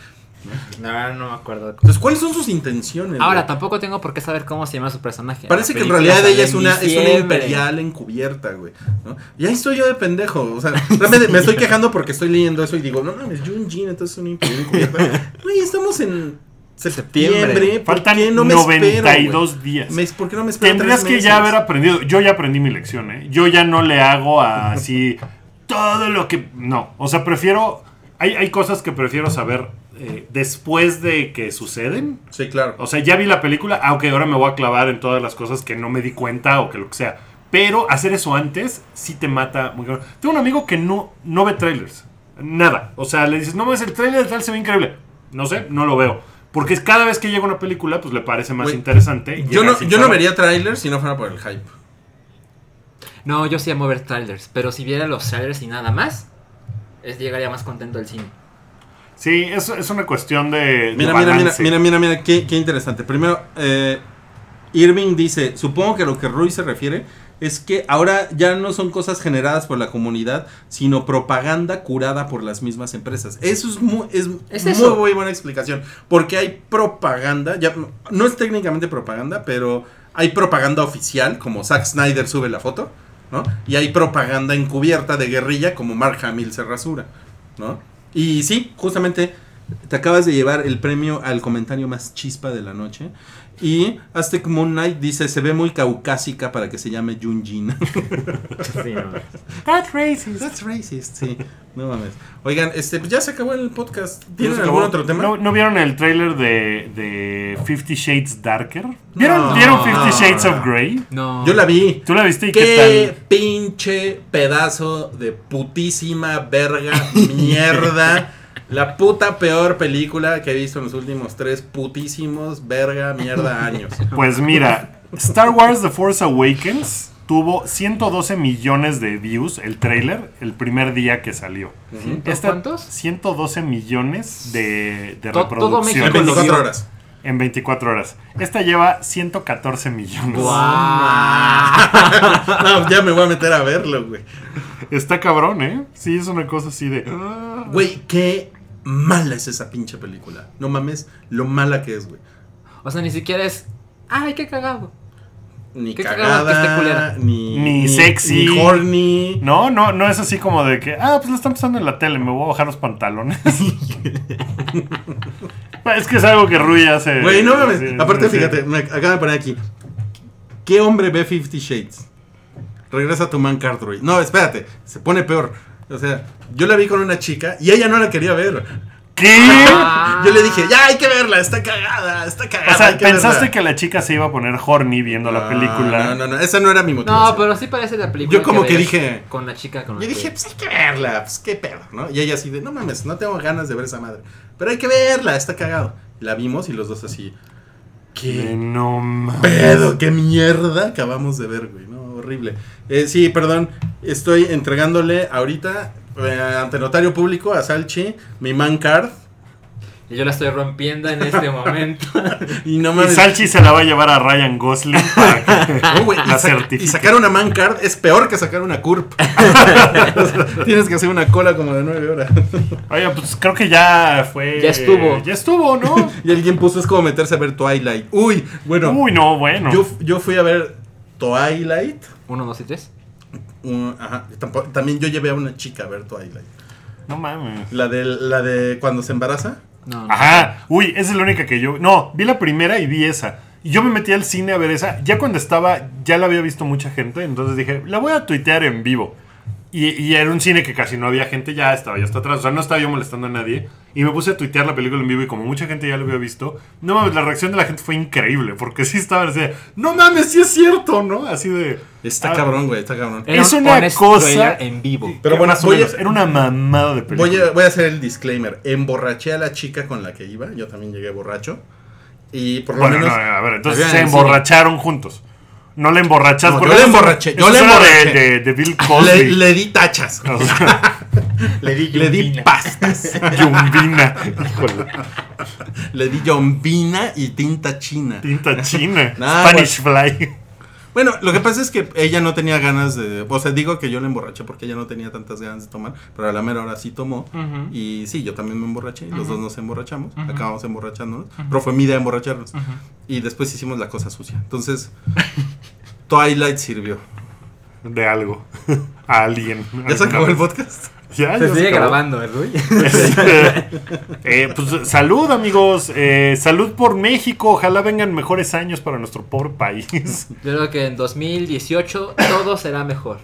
No, no me acuerdo. Entonces, ¿cuáles son sus intenciones? Ahora, güey? tampoco tengo por qué saber cómo se llama su personaje. Parece La que en realidad ella es una, es una imperial encubierta, güey. ¿no? Y ahí estoy yo de pendejo. O sea, realmente me estoy quejando porque estoy leyendo eso y digo, no mames, Jun Jin, entonces es una imperial encubierta. Güey, estamos en septiembre. Septiembre. ¿Por Faltan qué no me espero, 92 güey? días. Me- ¿Por qué no me espero Tendrías que ya haber aprendido. Yo ya aprendí mi lección, ¿eh? Yo ya no le hago así todo lo que. No. O sea, prefiero. Hay, hay cosas que prefiero saber eh, después de que suceden. Sí, claro. O sea, ya vi la película, aunque ahora me voy a clavar en todas las cosas que no me di cuenta o que lo que sea. Pero hacer eso antes sí te mata muy cabrón. Tengo un amigo que no, no ve trailers. Nada. O sea, le dices, no ves el trailer de tal, se ve increíble. No sé, no lo veo. Porque es cada vez que llega una película, pues le parece más interesante. y Yo no, yo no vería trailers si no fuera por el hype. No, yo sí amo ver trailers, pero si viera los trailers y nada más, es, llegaría más contento al cine. Sí, es, es una cuestión de. de Mira, mira, mira, balance. mira, mira, mira, qué, qué interesante. Primero, eh, Irving dice, supongo que a lo que Rui se refiere es que ahora ya no son cosas generadas por la comunidad, sino propaganda curada por las mismas empresas. Eso es muy, es Es muy, eso. muy buena explicación, porque hay propaganda, ya no es técnicamente propaganda, pero hay propaganda oficial, como Zack Snyder sube la foto, ¿no? Y hay propaganda encubierta de guerrilla, como Mark Hamill se rasura, ¿no? Y sí, justamente te acabas de llevar el premio al comentario más chispa de la noche. Y Aztec Moon Knight dice, se ve muy caucásica para que se llame Jun Jin. Sí, no. That's racist. That's racist, sí. No mames. Oigan, este, pues ya se acabó el podcast. ¿Tienen ¿No se algún acabó? otro tema? ¿No, no vieron el tráiler de, de Fifty Shades Darker? ¿Vieron, No. ¿vieron Fifty No. Shades of Grey? No. Yo la vi. ¿Tú la viste y ¿Qué, qué, pinche pedazo de putísima verga mierda? La puta peor película que he visto en los últimos tres putísimos verga mierda años. Pues mira, Star Wars The Force Awakens tuvo 112 millones de views el tráiler el primer día que salió. Esta- ¿Cuántos? 112 millones de, de To- todo reproducciones En México lo 24 vio. horas. en 24 horas. Esta lleva 114 millones. No, ya me voy a meter a verlo, güey. Está cabrón, ¿eh? Sí, es una cosa así de... Güey, qué mala es esa pinche película. No mames lo mala que es, güey. O sea, ni siquiera es. ¡Ay, qué cagado! Ni Qué cagada culera. ni, Ni sexy. ni horny. No, no, no es así como de que, ah, pues lo están pasando en la tele, me voy a bajar los pantalones. es que es algo que Rui hace. Güey, no mames. sí, Aparte, sí. fíjate, me acaba de poner aquí. ¿Qué hombre ve Fifty Shades? Regresa a tu man Rui. No, espérate, se pone peor. O sea, yo la vi con una chica y ella no la quería ver. ¿Qué? Ah. Yo le dije, ya hay que verla, está cagada, está cagada. O sea, que pensaste verla". que la chica se iba a poner horny viendo la No, película. No, no, no, esa no era mi motivación. No, pero sí parece la película. Yo como que dije- Con la chica con la Yo que- dije, pues hay que verla, pues qué pedo, ¿no? Y ella así de, no mames, no tengo ganas de ver esa madre. Pero hay que verla, está cagado. La vimos y los dos así, Que qué no mames. pedo, qué mierda acabamos de ver, güey, ¿no? Horrible. Eh, sí, perdón, estoy entregándole ahorita eh, ante notario público a Salchi mi man card. Y yo la estoy rompiendo en este momento. Y no Y mames. Salchi se la va a llevar a Ryan Gosling para que No, y, la sa- certifique. y sacar una man card es peor que sacar una curp. Tienes que hacer una cola como de nueve horas. Oye, pues creo que ya fue. Ya estuvo. Ya estuvo, ¿no? Y alguien puso es como meterse a ver Twilight. Uy, bueno. Uy, no, bueno. Yo, yo fui a ver Twilight. Uno, dos y tres. un- ajá, tampo- también yo llevé a una chica a ver Twilight. No mames. La de, la de cuando se embaraza. No, no. Ajá. Uy, esa es la única que yo. No, vi la primera y vi esa. Y yo me metí al cine a ver esa. Ya cuando estaba, ya la había visto mucha gente. Entonces dije, la voy a tuitear en vivo. Y, y era un cine que casi no había gente, ya estaba yo hasta atrás. O sea, no estaba yo molestando a nadie. Y me puse a tuitear la película en vivo y como mucha gente ya lo había visto, no mames, la reacción de la gente fue increíble. Porque sí estaban así, de, no mames, sí es cierto, ¿no? Así de... Está ah, cabrón, güey, está cabrón. Es un una cosa- en vivo. Pero bueno, voy a- era una mamada de película. Voy a, voy a hacer el disclaimer. Emborraché a la chica con la que iba. Yo también llegué borracho. Y por lo Bueno, menos. no, a ver, entonces se cine. emborracharon juntos. No le emborrachas. No, porque yo le eso- emborraché, yo le emborraché. De, de, de Bill Cosby. le, le di tachas. O sea, Le di, Le di pastas. Yumbina. Híjole. Le di yombina y tinta china. Tinta china. Nah, Spanish Fly. Bueno, lo que pasa es que ella no tenía ganas de. O sea, digo que yo la emborraché porque ella no tenía tantas ganas de tomar. Pero a la mera hora sí tomó. Y sí, yo también me emborraché. y Los dos nos emborrachamos. Acabamos emborrachándonos. Pero fue mi idea emborracharnos. Y después hicimos la cosa sucia. Entonces, Twilight sirvió. De algo. A alguien. ¿Ya se acabó el podcast? Ya, Se ya sigue grabando, ¿eh, Rui? Este, eh, pues salud amigos, Eh, salud por México, ojalá vengan mejores años para nuestro pobre país. Yo creo que en 2018 todo será mejor.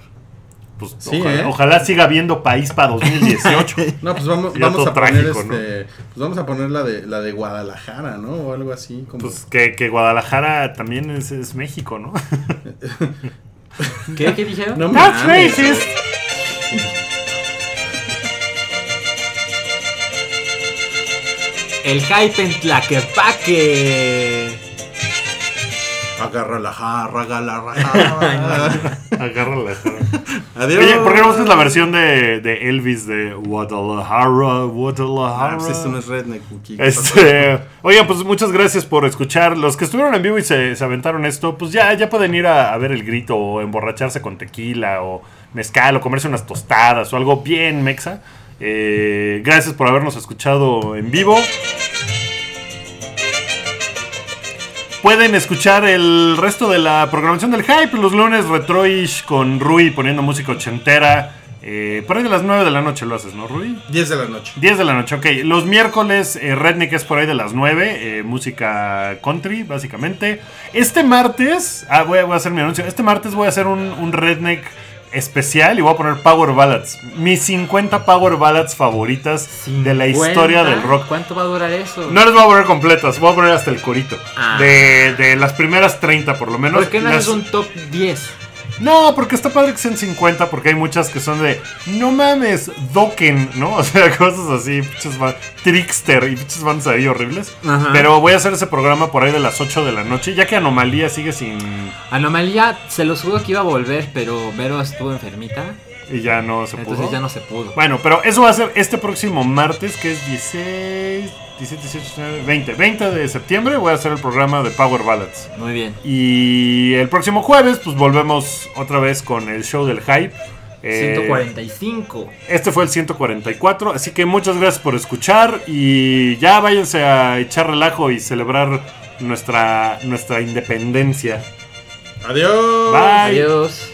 Pues, Sí, ojalá, ¿eh? ojalá siga habiendo país para 2018. No, pues vamos, vamos a poner trágico, ¿no? este. Pues vamos a poner la de la de Guadalajara, ¿no? O algo así como. Pues que, que Guadalajara también es, es México, ¿no? ¿Qué, ¿Qué dijeron? no That's racist. El hype en Tlaquepaque. Agarra la jarra, agarra la jarra. Agárrala. Adiós. Oye, ¿por qué no buscas la versión de, de Elvis de Guadalajara, Ah, Guadalajara? pues esto no es redneck. Este, oigan, pues muchas gracias por escuchar. Los que estuvieron en vivo y se, se aventaron esto, pues ya, ya pueden ir a, a ver el grito o emborracharse con tequila o mezcal o comerse unas tostadas o algo bien mexa. Eh, gracias por habernos escuchado en vivo. Pueden escuchar el resto de la programación del Hype los lunes Retroish con Rui poniendo música ochentera. Eh, por ahí de las 9 de la noche lo haces, ¿no, Rui? 10 de la noche. 10 de la noche, ok. Los miércoles, eh, Redneck es por ahí de las 9. eh, música country, básicamente. Este martes, ah, voy a, voy a hacer mi anuncio. Este martes voy a hacer un, un Redneck especial y voy a poner Power Ballads. Mis 50 Power Ballads favoritas de la historia 50. del rock. ¿Cuánto va a durar eso? No les voy a poner completas, voy a poner hasta el corito. Ah. De, de las primeras 30 por lo menos. ¿Por qué no Las- haces un top 10? No, porque está padre que sean 50, porque hay muchas que son de, no mames, Dokken, ¿no? O sea, cosas así, pinches Trickster y pinches bandas ahí horribles. Ajá. Pero voy a hacer ese programa por ahí de las 8 de la noche, ya que Anomalía sigue sin... Anomalía, se los juro que iba a volver, pero Vero estuvo enfermita. y ya no se Entonces pudo. ya no se pudo. Bueno, pero eso va a ser este próximo martes, que es 16, 17, 18, 19, 20. 20 de septiembre voy a hacer el programa de Power Ballads. Muy bien. Y el próximo jueves, pues volvemos otra vez con el show del hype. Eh, 145. Este fue el 144, así que muchas gracias por escuchar y ya váyanse a echar relajo y celebrar nuestra, nuestra independencia. Adiós. Bye. Adiós.